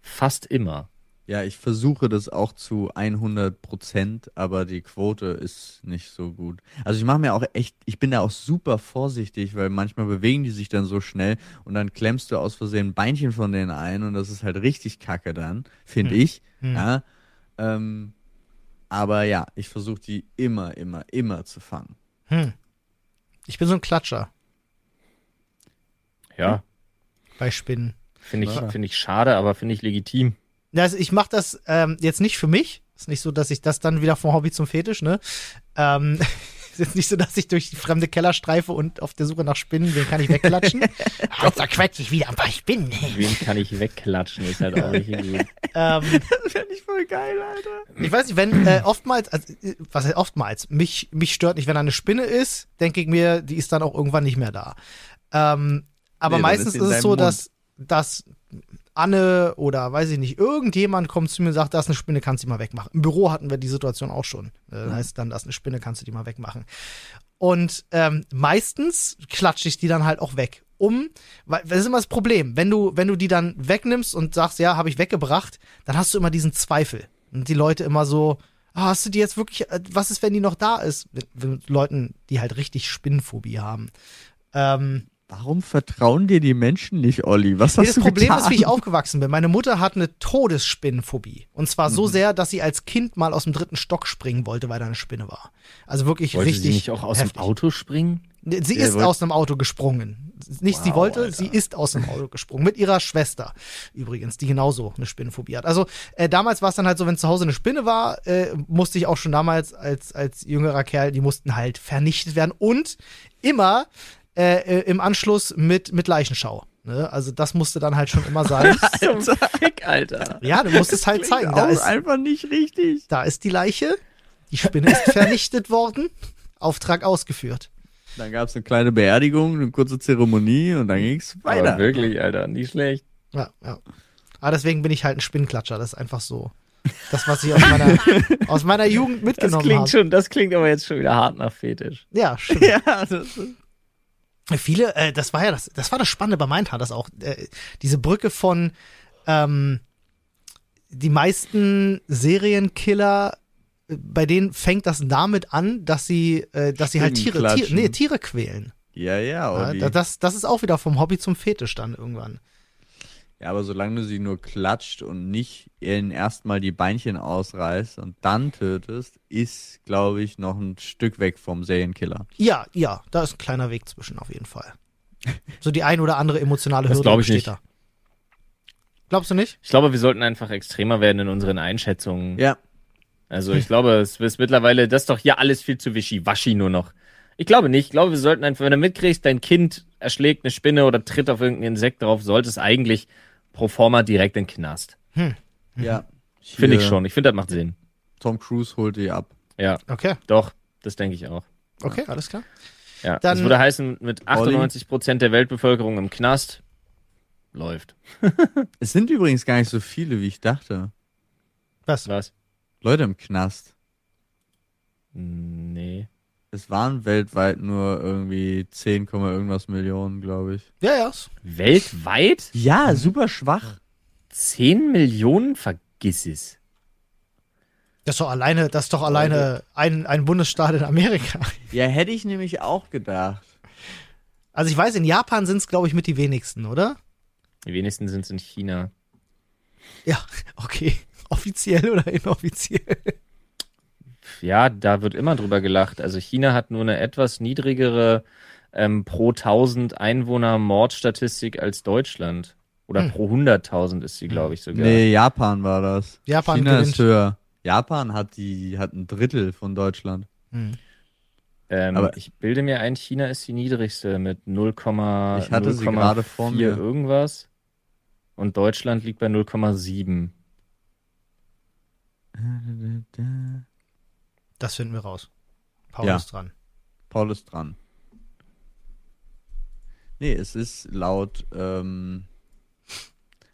fast immer. Ja, ich versuche das auch zu 100 Prozent, aber die Quote ist nicht so gut. Also ich mache mir auch echt, ich bin da auch super vorsichtig, weil manchmal bewegen die sich dann so schnell und dann klemmst du aus Versehen ein Beinchen von denen ein und das ist halt richtig kacke dann, finde Hm. ich. Hm. Ja. Ähm, aber ja, ich versuche die immer, immer, immer zu fangen. Hm. Ich bin so ein Klatscher Ja, bei Spinnen. finde ich, Ja. finde ich schade, aber finde ich legitim. Also ich mache das ähm, jetzt nicht für mich. Ist nicht so, dass ich das dann wieder vom Hobby zum Fetisch, ne? Ähm, ist jetzt nicht so, dass ich durch die fremde Keller streife und auf der Suche nach Spinnen, den kann ich wegklatschen. Jetzt zerquetsche ich wieder ein paar Spinnen. Wen kann ich wegklatschen, ist halt auch richtig gut. ähm, Das fände ich voll geil, Alter. ich weiß nicht, wenn äh, oftmals, also, äh, was heißt oftmals, mich, mich stört nicht, wenn da eine Spinne ist, denke ich mir, die ist dann auch irgendwann nicht mehr da. Ähm, aber Nee, meistens ist ist, es so, Mund. dass, dass Anne oder weiß ich nicht, irgendjemand kommt zu mir und sagt, da ist eine Spinne, kannst du die mal wegmachen. Im Büro hatten wir die Situation auch schon. Äh, heißt dann, da ist eine Spinne, kannst du die mal wegmachen. Und ähm, meistens klatsche ich die dann halt auch weg. Um, weil das ist immer das Problem, wenn du, wenn du die dann wegnimmst und sagst, ja, habe ich weggebracht, dann hast du immer diesen Zweifel. Und die Leute immer so, ah, hast du die jetzt wirklich, äh, was ist, wenn die noch da ist? Mit, mit Leuten, die halt richtig Spinnenphobie haben. Ähm, Warum vertrauen dir die Menschen nicht, Olli? Was Nee, hast das du Problem getan? ist, wie ich aufgewachsen bin. Meine Mutter hat eine Todesspinnenphobie. Und zwar Mhm. so sehr, dass sie als Kind mal aus dem dritten Stock springen wollte, weil da eine Spinne war. Also wirklich Wollte richtig. sie nicht auch aus heftig. dem Auto springen? Sie ist aus einem Auto gesprungen. Nicht sie Wow, wollte, Alter. sie ist aus einem Auto gesprungen. Mit ihrer Schwester übrigens, die genauso eine Spinnenphobie hat. Also äh, damals war es dann halt so, wenn zu Hause eine Spinne war, äh, musste ich auch schon damals als, als jüngerer Kerl, die mussten halt vernichtet werden. Und immer äh, äh, im Anschluss mit, mit Leichenschau. Ne? Also das musste dann halt schon immer sein. Fick, Alter. ja, du musst es halt zeigen. Da auch ist, einfach nicht richtig. da ist die Leiche, die Spinne ist vernichtet worden, Auftrag ausgeführt. Dann gab es eine kleine Beerdigung, eine kurze Zeremonie und dann ging's weiter. Aber wirklich, Alter, nicht schlecht. Ja, ja. Aber deswegen bin ich halt ein Spinnenklatscher. Das ist einfach so. Das, was ich aus meiner, aus meiner Jugend Das mitgenommen klingt habe. schon, das klingt aber jetzt schon wieder hart nach Fetisch. Ja, stimmt. Ja, das ist Viele, äh, das war ja das, das war das Spannende bei Mindhunters auch. Äh, diese Brücke von ähm, die meisten Serienkiller, äh, bei denen fängt das damit an, dass sie, äh, dass sie halt Tiere, Spinnenklatschen. nee, Tiere quälen. ja, ja, Ja, das, das ist auch wieder vom Hobby zum Fetisch dann irgendwann. Ja, aber solange du sie nur klatscht und nicht ihnen erstmal die Beinchen ausreißt und dann tötest, ist, glaube ich, noch ein Stück weg vom Serienkiller. Ja, ja, da ist ein kleiner Weg zwischen auf jeden Fall. So die ein oder andere emotionale Das Hürde glaub ich besteht nicht. da. Glaubst du nicht? Ich glaube, wir sollten einfach extremer werden in unseren Einschätzungen. Ja. Also ich glaube, es ist mittlerweile, das ist doch hier alles viel zu wischiwaschi nur noch. Ich glaube nicht. Ich glaube, wir sollten einfach, wenn du mitkriegst, dein Kind erschlägt eine Spinne oder tritt auf irgendein Insekt drauf, sollte es eigentlich pro forma direkt in den Knast. Ja. Finde ich schon. Ich finde, das macht Sinn. Tom Cruise holt die ab. Ja, Okay, doch. Das denke ich auch. okay, alles klar. Ja, Dann- das würde heißen, mit 98 Prozent der Weltbevölkerung im Knast läuft. Es sind übrigens gar nicht so viele, wie ich dachte. Was? Was? Leute im Knast. Nee. Es waren weltweit nur irgendwie 10, Komma irgendwas Millionen, glaube ich. Ja, ja. Weltweit? Ja, super schwach. 10 Millionen? Vergiss es. Das ist doch alleine, das ist doch alleine ein, ein Bundesstaat in Amerika. Ja, hätte ich nämlich auch gedacht. Also ich weiß, in Japan sind es, glaube ich, mit die wenigsten, oder? Die wenigsten sind es in China. Ja, okay. Offiziell oder inoffiziell? Ja, da wird immer drüber gelacht. Also China hat nur eine etwas niedrigere ähm, pro 1000 Einwohner Mordstatistik als Deutschland. Oder Hm. pro 100.000 ist sie, glaube ich, sogar. Nee, Japan war das. Japan China gewinnt. ist höher. Japan hat die hat ein Drittel von Deutschland. Hm. Ähm, Aber- ich bilde mir ein, China ist die niedrigste mit 0, Ich hatte sie gerade vor 0,4 mir. irgendwas. Und Deutschland liegt bei 0,7. Das finden wir raus. Paul Ja. ist dran. Paul ist dran. Nee, es ist laut, ähm,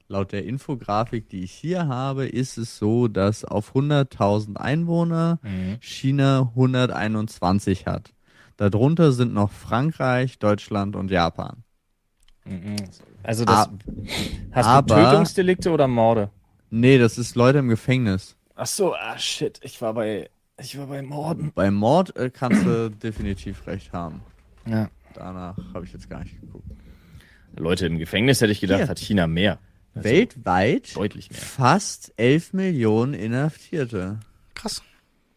laut der Infografik, die ich hier habe, ist es so, dass auf 100.000 Einwohner Mhm. China 121 hat. Darunter sind noch Frankreich, Deutschland und Japan. Mhm. Also das. Hast aber- du Tötungsdelikte oder Morde? Nee, das ist Leute im Gefängnis. Ach so, ah shit, ich war bei ich war bei Morden. Bei Mord äh, kannst du definitiv recht haben. Ja. Danach habe ich jetzt gar nicht geguckt. Leute im Gefängnis hätte ich gedacht, Hier. hat China mehr. Also Weltweit Deutlich mehr. fast 11 Millionen Inhaftierte. Krass.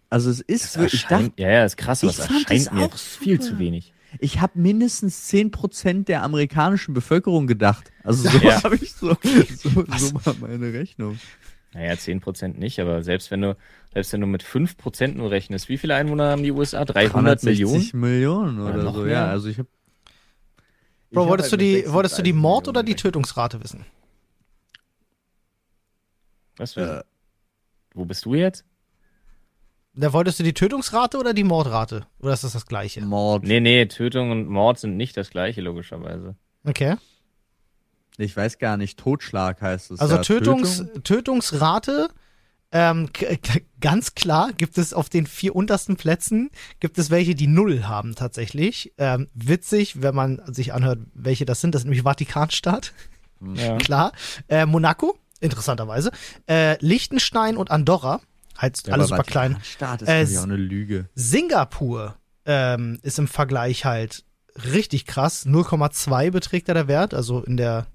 Also es ist Das wirklich, ich dachte, ja, ja, ist krass, aber Ich es fand erscheint mir auch viel zu wenig. ich habe mindestens 10% der amerikanischen Bevölkerung gedacht. Also so Ja. habe ich so, so, so mal meine Rechnung. Naja, 10% nicht, aber selbst wenn du, selbst wenn du mit 5% nur rechnest, wie viele Einwohner haben die USA? 300 Millionen? 360 Millionen Oder oder, so, mehr? ja. Also ich habe Bro, hab wolltest, halt du die, wolltest du die 36 Mord- oder die Millionen Tötungsrate wissen? Was für, Äh, Wo bist du jetzt? Da wolltest du die Tötungsrate oder die Mordrate? Oder ist das das gleiche? Mord. Nee, nee, Tötung und Mord sind nicht das gleiche, logischerweise. Okay. Ich weiß gar nicht, Totschlag heißt es. Also ja. Tötungs, Tötung? Tötungsrate, ähm, ganz klar gibt es auf den vier untersten Plätzen, gibt es welche, die null haben tatsächlich. Ähm, witzig, wenn man sich anhört, welche das sind. Das ist nämlich Vatikanstaat, Ja. klar. Äh, Monaco, interessanterweise. Äh, Liechtenstein und Andorra, halt Ja, alle aber super klein. Staat ist Äh, äh, auch eine Lüge. Singapur ähm, ist im Vergleich halt richtig krass. 0,2 beträgt da der Wert, also in der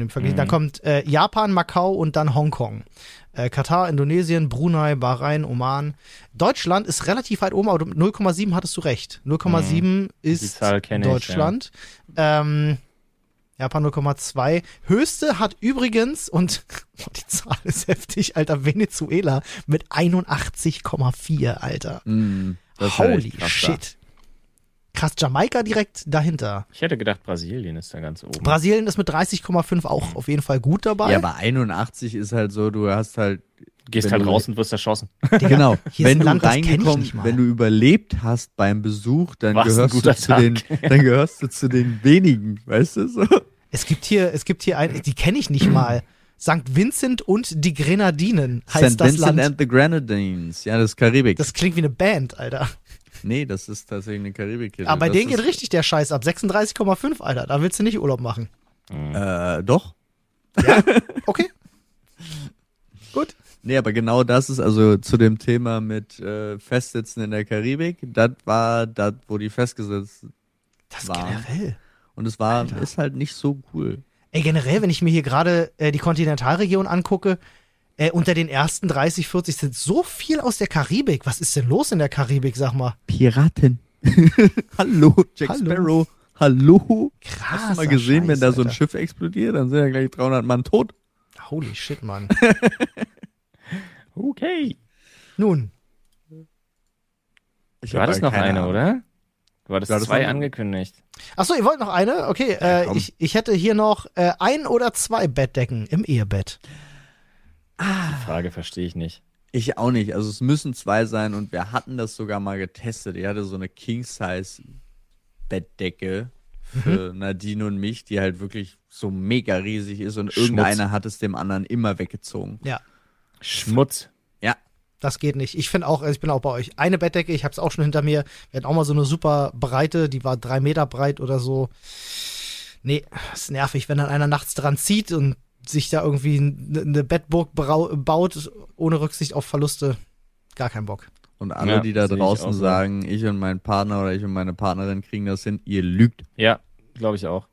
dem Vergleich. Mhm. Dann kommt äh, Japan, Macau und dann Hongkong. Äh, Katar, Indonesien, Brunei, Bahrain, Oman. Deutschland ist relativ weit oben, aber du- 0,7 hattest du recht. 0,7 ist Die Zahl kenne ich, Deutschland. Ähm, Japan 0,2. Höchste hat übrigens, und die Zahl ist heftig, Alter, Venezuela mit 81,4, Alter. Mm, ist ja Holy shit. Krass, Jamaika direkt dahinter. Ich hätte gedacht, Brasilien ist da ganz oben. Brasilien ist mit 30,5 auch auf jeden Fall gut dabei. Ja, aber 81 ist halt so, du hast halt. Du gehst halt du- raus und wirst erschossen. Digga, Genau, hier ist wenn ein du Land, reingekommen, wenn du überlebt hast beim Besuch, dann War's gehörst du zu Tag. den, dann gehörst du zu den wenigen, weißt du so? Es gibt hier, es gibt hier ein, die kenne ich nicht mal. St. Vincent und die Grenadinen heißt St. das Vincent Land. and the Grenadines, ja, das ist Karibik. Das klingt wie eine Band, Alter. Nee, das ist tatsächlich eine karibik Aber bei das denen geht richtig der Scheiß ab. 36,5, Alter. Da willst du nicht Urlaub machen. Äh, doch. Okay. Gut. Nee, aber genau das ist also zu dem Thema mit äh, Festsitzen in der Karibik. Das war das, wo die festgesetzt Das Warm. generell. und es war ist halt nicht so cool. Ey, generell, wenn ich mir hier gerade äh, die Kontinentalregion angucke, äh, unter den ersten 30, 40 sind so viel aus der Karibik. Was ist denn los in der Karibik, sag mal? Piraten. Hallo, Jack Hallo. Sparrow. Hallo. Krass. Hast du mal gesehen, wenn da so ein Schiff explodiert, dann sind ja gleich 300 Mann tot. Holy shit, Mann. Okay. Nun, Ich hattest ja noch eine, Ahnung. oder? Du hattest hattest zwei angekündigt. Achso, ihr wollt noch eine? Okay, äh, ich, ich hätte hier noch äh, ein oder zwei Bettdecken im Ehebett. Die Frage verstehe ich nicht. Ich auch nicht. Also es müssen zwei sein und wir hatten das sogar mal getestet. Ich hatte so eine King-Size-Bettdecke für Nadine und mich, die halt wirklich so mega riesig ist und Schmutz. irgendeiner hat es dem anderen immer weggezogen. Ja, Schmutz. Ja. das geht nicht. Ich finde auch, also ich bin auch bei euch. Eine Bettdecke, ich habe es auch schon hinter mir. Wir hatten auch mal so eine super breite, die war drei Meter breit oder so. Nee, ist nervig, wenn dann einer nachts dran zieht und sich da irgendwie eine Bettburg baut, ohne Rücksicht auf Verluste. Gar kein Bock. Und alle, Ja, die da ich draußen auch so. sagen, ich und mein Partner oder ich und meine Partnerin kriegen das hin, ihr lügt. Ja, glaube ich auch.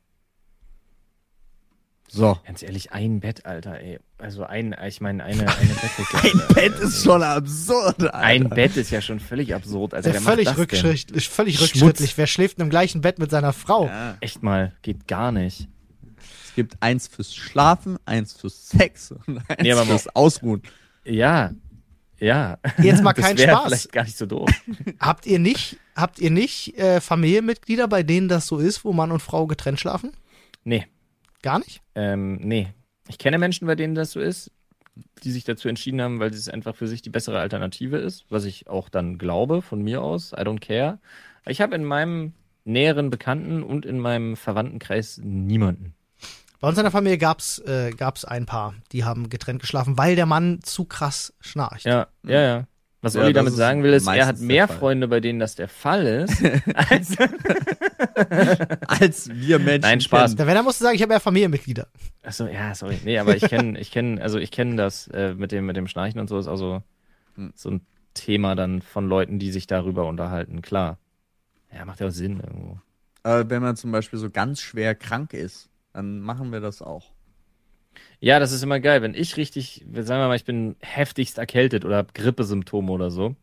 So. Ganz ehrlich, ein Bett, Alter, ey. Also ein, ich meine, eine, eine Bettdecke. Ein Alter. Bett ist schon absurd, Alter. Ein Bett ist ja schon völlig absurd. Also, Äh, wer völlig macht das denn? rückschrittlich, völlig Schmutz. rückschrittlich. Wer schläft im gleichen Bett mit seiner Frau? Ja. Echt mal, geht gar nicht. Es gibt eins fürs Schlafen, eins fürs Sex und eins Nee, aber fürs Ausruhen. Ja, ja. Jetzt mal kein Spaß. vielleicht gar nicht so doof. Habt ihr nicht, habt ihr nicht äh, Familienmitglieder, bei denen das so ist, wo Mann und Frau getrennt schlafen? Nee, Gar nicht? ähm, nee. Ich kenne Menschen, bei denen das so ist, die sich dazu entschieden haben, weil es einfach für sich die bessere Alternative ist, was ich auch dann glaube, von mir aus. I don't care. Ich habe in meinem näheren Bekannten und in meinem Verwandtenkreis niemanden. Bei uns in der Familie gab's äh, gab's ein paar, die haben getrennt geschlafen, weil der Mann zu krass schnarcht. Ja, ja, ja. Was Ja, Olli damit sagen will, ist, er hat mehr. Freunde, bei denen das der Fall ist, als Als wir Menschen. Nein, Spaß. Da wenn er musste sagen, ich habe ja Familienmitglieder. Achso, ja, sorry. Nee, aber ich kenne, ich kenne, also ich kenne das äh, mit dem, mit dem Schnarchen und so ist also Hm. so ein Thema dann von Leuten, die sich darüber unterhalten. Klar. Ja, macht ja auch Sinn irgendwo. Aber wenn man zum Beispiel so ganz schwer krank ist, dann machen wir das auch. Ja, das ist immer geil. Wenn ich richtig, sagen wir mal, ich bin heftigst erkältet oder habe Grippesymptome oder so,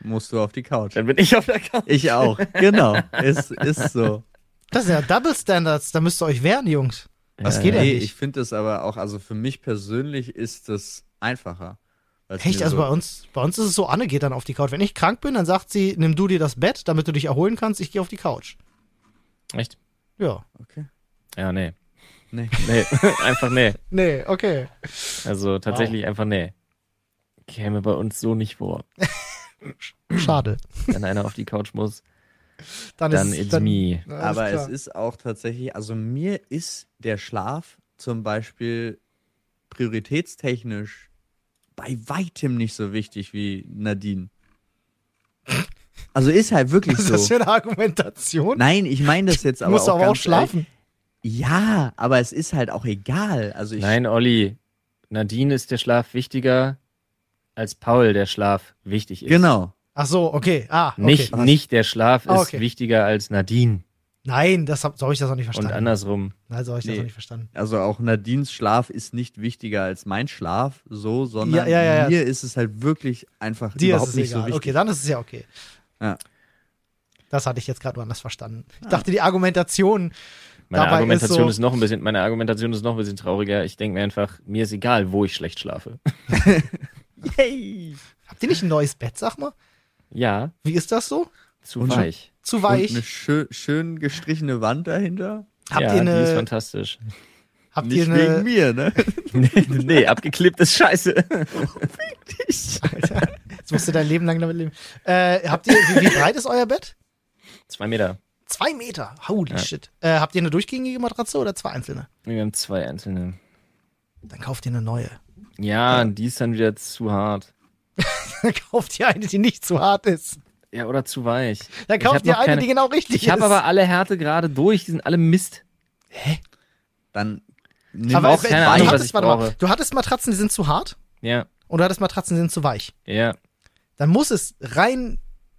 Musst du auf die Couch. dann bin ich auf der Couch. Ich auch. Genau. Es ist so. Das sind ja Double Standards, da müsst ihr euch wehren, Jungs. Das Ja, geht ja nee, nicht. ich finde es aber auch, also für mich persönlich ist es einfacher. Echt? Also so, bei uns, bei uns ist es so, Anne geht dann auf die Couch. Wenn ich krank bin, dann sagt sie, nimm du dir das Bett, damit du dich erholen kannst, ich gehe auf die Couch. Echt? Ja. Okay. Ja, nee. Nee. Nee, einfach nee. Nee, okay. Also tatsächlich einfach nee. Käme bei uns so nicht vor. Schade. Wenn einer auf die Couch muss, Dann, dann ist it's dann, me. Aber es ist auch tatsächlich, also mir ist der Schlaf zum Beispiel prioritätstechnisch bei weitem nicht so wichtig wie Nadine. Also ist halt wirklich Was ist das so. für eine Argumentation? Nein, ich meine das jetzt du aber musst auch aber auch schlafen. Ehrlich. Ja, aber es ist halt auch egal. Also ich, Nein, Olli, Nadine ist der Schlaf wichtiger, als Paul der Schlaf wichtig ist. genau. Ach so, okay. Ah, okay. Nicht, nicht der Schlaf ist Ah, okay. wichtiger als Nadine. Nein, das hab, so habe ich das auch nicht Und verstanden. andersrum. Nein, so habe ich das Nee. auch nicht verstanden. Also auch Nadines Schlaf ist nicht wichtiger als mein Schlaf, so, sondern Ja, ja, ja, ja. mir ist es halt wirklich einfach Dir ist überhaupt es nicht egal. so wichtig. okay, dann ist es ja okay. Ja. Das hatte ich jetzt gerade anders verstanden. Ich dachte, die Argumentation Meine Dabei ist Argumentation so- ist, noch ein bisschen, meine Argumentation ist noch ein bisschen trauriger. Ich denke mir einfach, mir ist egal, wo ich schlecht schlafe. Yay! Habt ihr nicht ein neues Bett, sag mal? Ja, Wie ist das so? zu Und weich. Zu Und weich? eine schö schön gestrichene Wand dahinter. Habt ja, ihr die ist eine, fantastisch. habt ihr Nicht wegen eine, mir, ne? nee, nee, abgeklippt ist scheiße. Alter, jetzt musst du dein Leben lang damit leben. Äh, habt ihr, wie, wie breit ist euer Bett? Zwei Meter. Zwei Meter. Holy Ja. shit. Äh, habt ihr eine durchgängige Matratze oder zwei einzelne? Wir haben zwei einzelne. Dann kauft ihr eine neue. Ja, die ist dann wieder zu hart. Dann kauft ihr eine, die nicht zu hart ist. Ja, oder zu weich. Dann Ich kauft ihr eine, keine- die genau richtig Ich ist. habe aber alle Härte gerade durch, die sind alle Mist. Dann nimm aber auch es- keine du Ahnung, was hattest, ich warte mal, brauche. du hattest Matratzen, die sind zu hart Ja, und du hattest Matratzen, die sind zu weich. ja. Dann muss es rein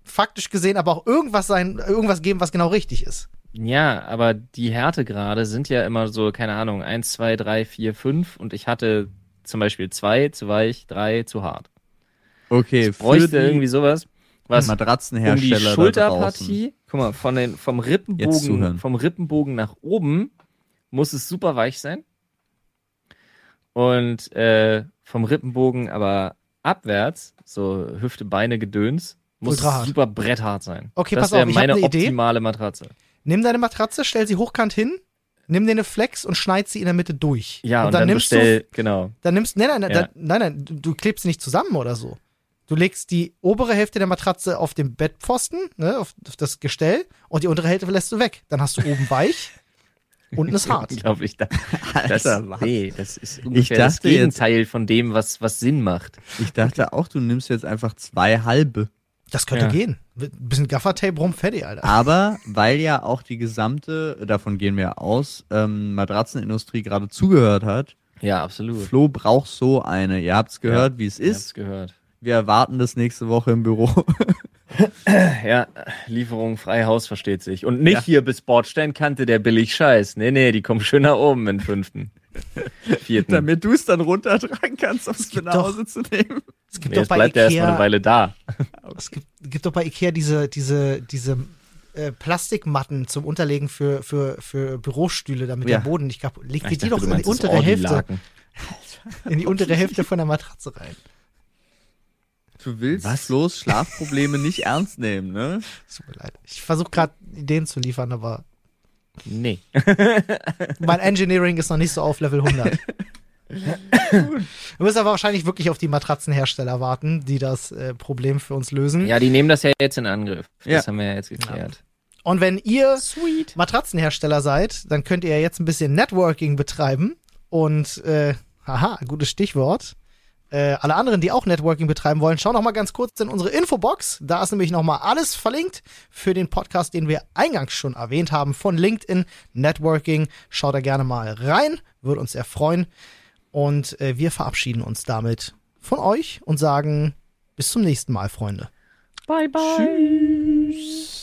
faktisch gesehen aber auch irgendwas sein, irgendwas geben, was genau richtig ist. Ja, aber die Härtegrade sind ja immer so, keine Ahnung, eins, zwei, drei, vier, fünf und ich hatte zum Beispiel zwei zu weich, drei zu hart. Okay, Ich bräuchte für die irgendwie sowas, was um die Matratzenhersteller da draußen. Schulterpartie, guck mal, von den, vom Rippenbogen, vom Rippenbogen nach oben muss es super weich sein. Und äh, vom Rippenbogen aber abwärts, so Hüfte, Beine, Gedöns, muss Ultra hart. super bretthart sein. Okay, das pass auf, wäre ich hab meine eine Idee. optimale Matratze. Nimm deine Matratze, stell sie hochkant hin, nimm dir eine Flex und schneid sie in der Mitte durch. Ja, und, und, dann, dann, nimmst bestell, du, genau. dann nimmst, nein, nein, nein, Ja. dann, nein, nein, du, du klebst sie nicht zusammen oder so. Du legst die obere Hälfte der Matratze auf den Bettpfosten, ne, auf, auf das Gestell, und die untere Hälfte lässt du weg. Dann hast du oben weich, unten ist hart. Unglaublich. Da- Das, Alter, nee, das ist ungefähr das dachte jetzt- Gegenteil von dem, was, was Sinn macht. Ich dachte auch, du nimmst jetzt einfach zwei halbe. Das könnte Ja. gehen. Ein bisschen Gaffertape rum, fertig, Alter. Aber weil ja auch die gesamte, davon gehen wir aus, ähm, Matratzenindustrie gerade zugehört hat, Ja, absolut. Flo braucht so eine. Ihr habt's gehört, wie es Ich hab's ist. gehört. Wir erwarten das nächste Woche im Büro. Ja, Lieferung frei Haus versteht sich. Und nicht Ja. hier bis Bordsteinkante der billig Scheiß. Nee, nee, die kommen schön nach oben in fünften. Vierten. Damit du es dann runtertragen kannst, um es mit nach Hause zu nehmen. Es gibt nee, doch bei bleibt er erstmal eine Ikea, Weile da. es gibt, gibt doch bei Ikea diese, diese, diese äh, Plastikmatten zum Unterlegen für, für, für Bürostühle, damit Ja. der Boden nicht kaputt. Leg dir die doch in die untere Hälfte, in die untere Hälfte von der Matratze rein. Du willst Was? Flo's Schlafprobleme nicht ernst nehmen, ne? Es Tut mir leid. Ich versuche gerade Ideen zu liefern, aber Nee. mein Engineering ist noch nicht so auf Level 100. Wir müssen aber wahrscheinlich wirklich auf die Matratzenhersteller warten, die das äh, Problem für uns lösen. Ja, die nehmen das ja jetzt in Angriff. Das Ja. haben wir ja jetzt geklärt. Und wenn ihr Sweet. Matratzenhersteller seid, dann könnt ihr ja jetzt ein bisschen Networking betreiben. Und, äh, haha, gutes Stichwort. Äh, alle anderen, die auch Networking betreiben wollen, schauen noch mal ganz kurz in unsere Infobox. Da ist nämlich noch mal alles verlinkt für den Podcast, den wir eingangs schon erwähnt haben von LinkedIn Networking. Schaut da gerne mal rein, würde uns sehr freuen. Und äh, wir verabschieden uns damit von euch und sagen bis zum nächsten Mal, Freunde. Bye, bye.